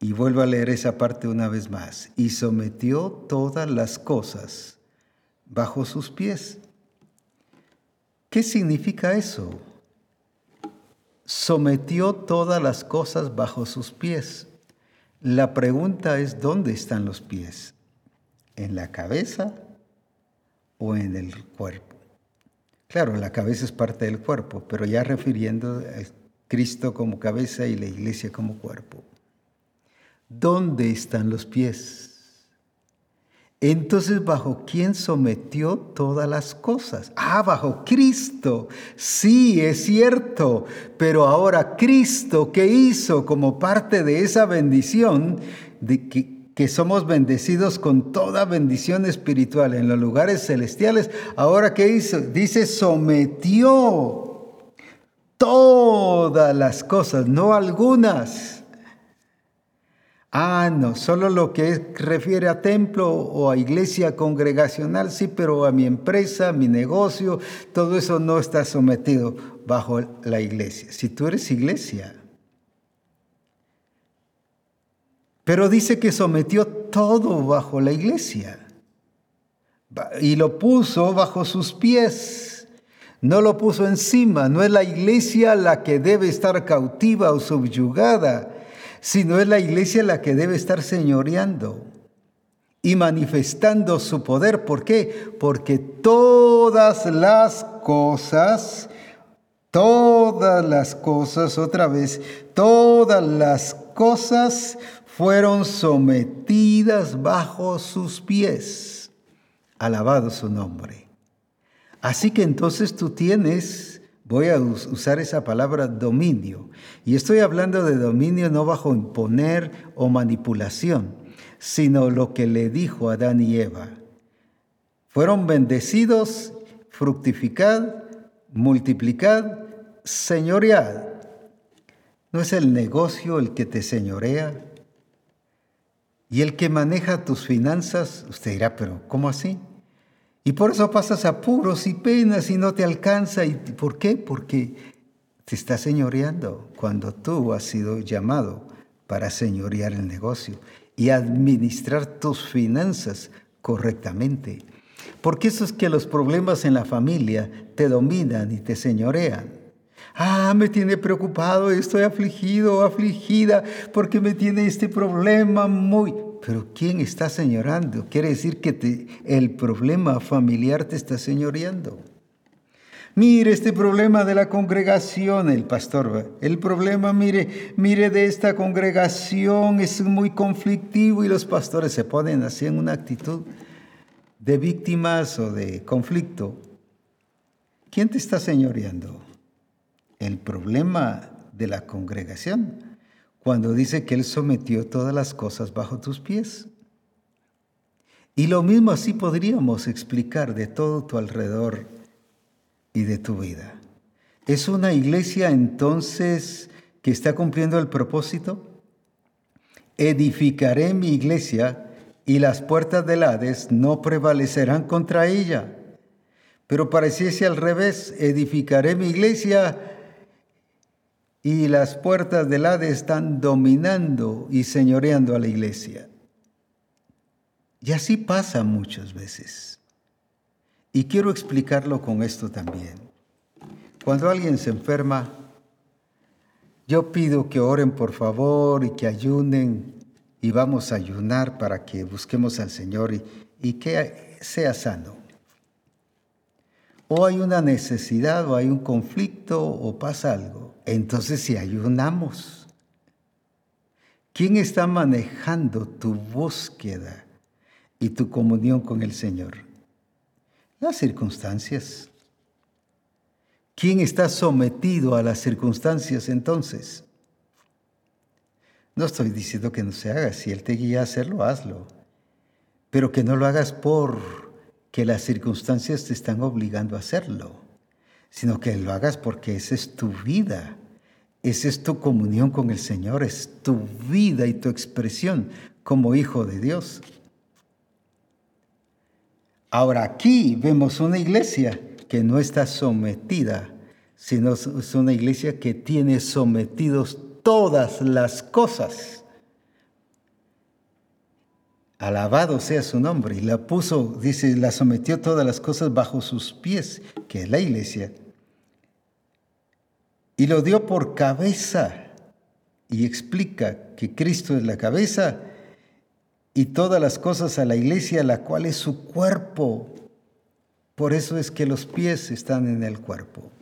Y vuelvo a leer esa parte una vez más. Y sometió todas las cosas bajo sus pies. ¿Qué significa eso? Sometió todas las cosas bajo sus pies. La pregunta es, ¿dónde están los pies? ¿En la cabeza o en el cuerpo? Claro, la cabeza es parte del cuerpo, pero ya refiriendo a Cristo como cabeza y la iglesia como cuerpo. ¿Dónde están los pies? Entonces, ¿bajo quién sometió todas las cosas? Ah, bajo Cristo. Sí, es cierto. Pero ahora Cristo, ¿qué hizo como parte de esa bendición de que que somos bendecidos con toda bendición espiritual en los lugares celestiales. Ahora, ¿qué hizo? Dice, sometió todas las cosas, no algunas. Ah, no, solo lo que refiere a templo o a iglesia congregacional, sí, pero a mi empresa, mi negocio, todo eso no está sometido bajo la iglesia. Si tú eres iglesia, Pero dice que sometió todo bajo la iglesia y lo puso bajo sus pies. No lo puso encima. No es la iglesia la que debe estar cautiva o subyugada, sino es la iglesia la que debe estar señoreando y manifestando su poder. ¿Por qué? Porque todas las cosas, todas las cosas, otra vez, todas las cosas fueron sometidas bajo sus pies. Alabado su nombre. Así que entonces tú tienes, voy a usar esa palabra dominio, y estoy hablando de dominio no bajo imponer o manipulación, sino lo que le dijo Adán y Eva. Fueron bendecidos, fructificad, multiplicad, señoread. ¿No es el negocio el que te señorea? Y el que maneja tus finanzas, usted dirá, pero ¿cómo así? Y por eso pasas apuros y penas y no te alcanza. ¿Y por qué? Porque te está señoreando cuando tú has sido llamado para señorear el negocio y administrar tus finanzas correctamente. Porque eso es que los problemas en la familia te dominan y te señorean. Ah, me tiene preocupado, estoy afligido afligida porque me tiene este problema muy... Pero ¿quién está señorando? Quiere decir que el problema familiar te está señoreando. Mire este problema de la congregación, el pastor. El problema, mire, mire de esta congregación es muy conflictivo y los pastores se ponen así en una actitud de víctimas o de conflicto. ¿Quién te está señoreando? el problema de la congregación cuando dice que Él sometió todas las cosas bajo tus pies. Y lo mismo así podríamos explicar de todo tu alrededor y de tu vida. ¿Es una iglesia entonces que está cumpliendo el propósito? Edificaré mi iglesia y las puertas del Hades no prevalecerán contra ella. Pero pareciese al revés, edificaré mi iglesia y las puertas del Hades están dominando y señoreando a la iglesia. Y así pasa muchas veces. Y quiero explicarlo con esto también. Cuando alguien se enferma, Yo pido que oren por favor y que ayunen y vamos a ayunar para que busquemos al Señor y, y que sea sano. O hay una necesidad o hay un conflicto o pasa algo. Entonces si ayunamos, ¿quién está manejando tu búsqueda y tu comunión con el Señor? Las circunstancias. ¿Quién está sometido a las circunstancias entonces? No estoy diciendo que no se haga, si Él te guía a hacerlo, hazlo. Pero que no lo hagas por que las circunstancias te están obligando a hacerlo, sino que lo hagas porque esa es tu vida, esa es tu comunión con el Señor, es tu vida y tu expresión como hijo de Dios. Ahora aquí vemos una iglesia que no está sometida, sino es una iglesia que tiene sometidos todas las cosas. Alabado sea su nombre. Y la puso, dice, la sometió todas las cosas bajo sus pies, que es la iglesia. Y lo dio por cabeza. Y explica que Cristo es la cabeza y todas las cosas a la iglesia, la cual es su cuerpo. Por eso es que los pies están en el cuerpo.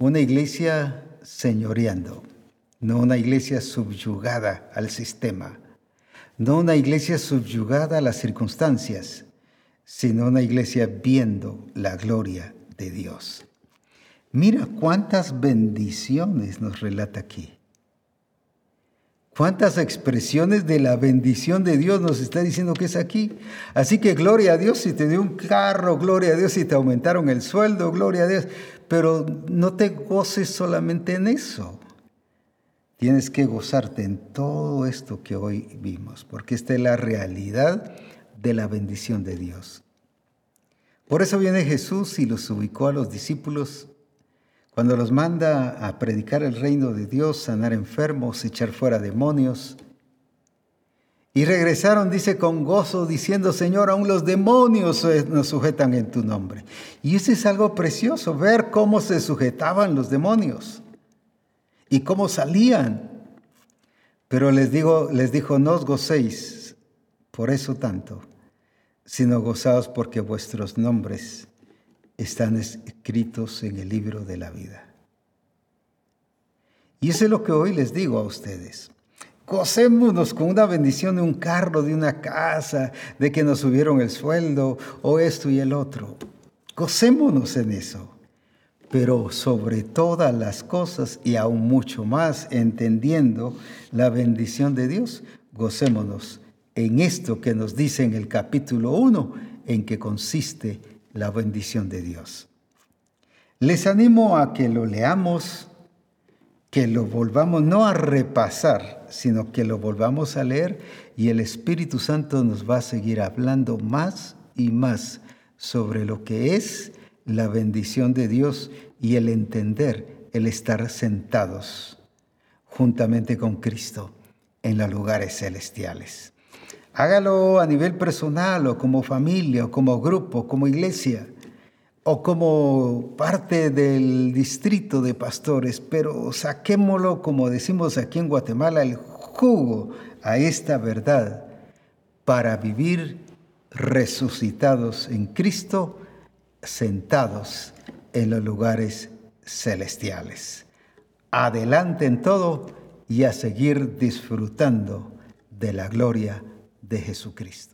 Una iglesia señoreando, no una iglesia subyugada al sistema, no una iglesia subyugada a las circunstancias, sino una iglesia viendo la gloria de Dios. Mira cuántas bendiciones nos relata aquí. ¿Cuántas expresiones de la bendición de Dios nos está diciendo que es aquí? Así que gloria a Dios si te dio un carro, gloria a Dios si te aumentaron el sueldo, gloria a Dios. Pero no te goces solamente en eso. Tienes que gozarte en todo esto que hoy vimos, porque esta es la realidad de la bendición de Dios. Por eso viene Jesús y los ubicó a los discípulos cuando los manda a predicar el reino de Dios, sanar enfermos, echar fuera demonios. Y regresaron, dice, con gozo, diciendo, Señor, aún los demonios nos sujetan en tu nombre. Y eso es algo precioso, ver cómo se sujetaban los demonios y cómo salían. Pero les, digo, les dijo, no os gocéis por eso tanto, sino gozaos porque vuestros nombres están escritos en el libro de la vida. Y eso es lo que hoy les digo a ustedes. Gocémonos con una bendición de un carro, de una casa, de que nos subieron el sueldo o esto y el otro. Gocémonos en eso. Pero sobre todas las cosas y aún mucho más, entendiendo la bendición de Dios, gocémonos en esto que nos dice en el capítulo 1, en que consiste la bendición de Dios. Les animo a que lo leamos, que lo volvamos no a repasar, sino que lo volvamos a leer y el Espíritu Santo nos va a seguir hablando más y más sobre lo que es la bendición de Dios y el entender, el estar sentados juntamente con Cristo en los lugares celestiales. Hágalo a nivel personal o como familia o como grupo, como iglesia o como parte del distrito de pastores, pero saquémoslo, como decimos aquí en Guatemala, el jugo a esta verdad para vivir resucitados en Cristo, sentados en los lugares celestiales. Adelante en todo y a seguir disfrutando de la gloria de Jesucristo.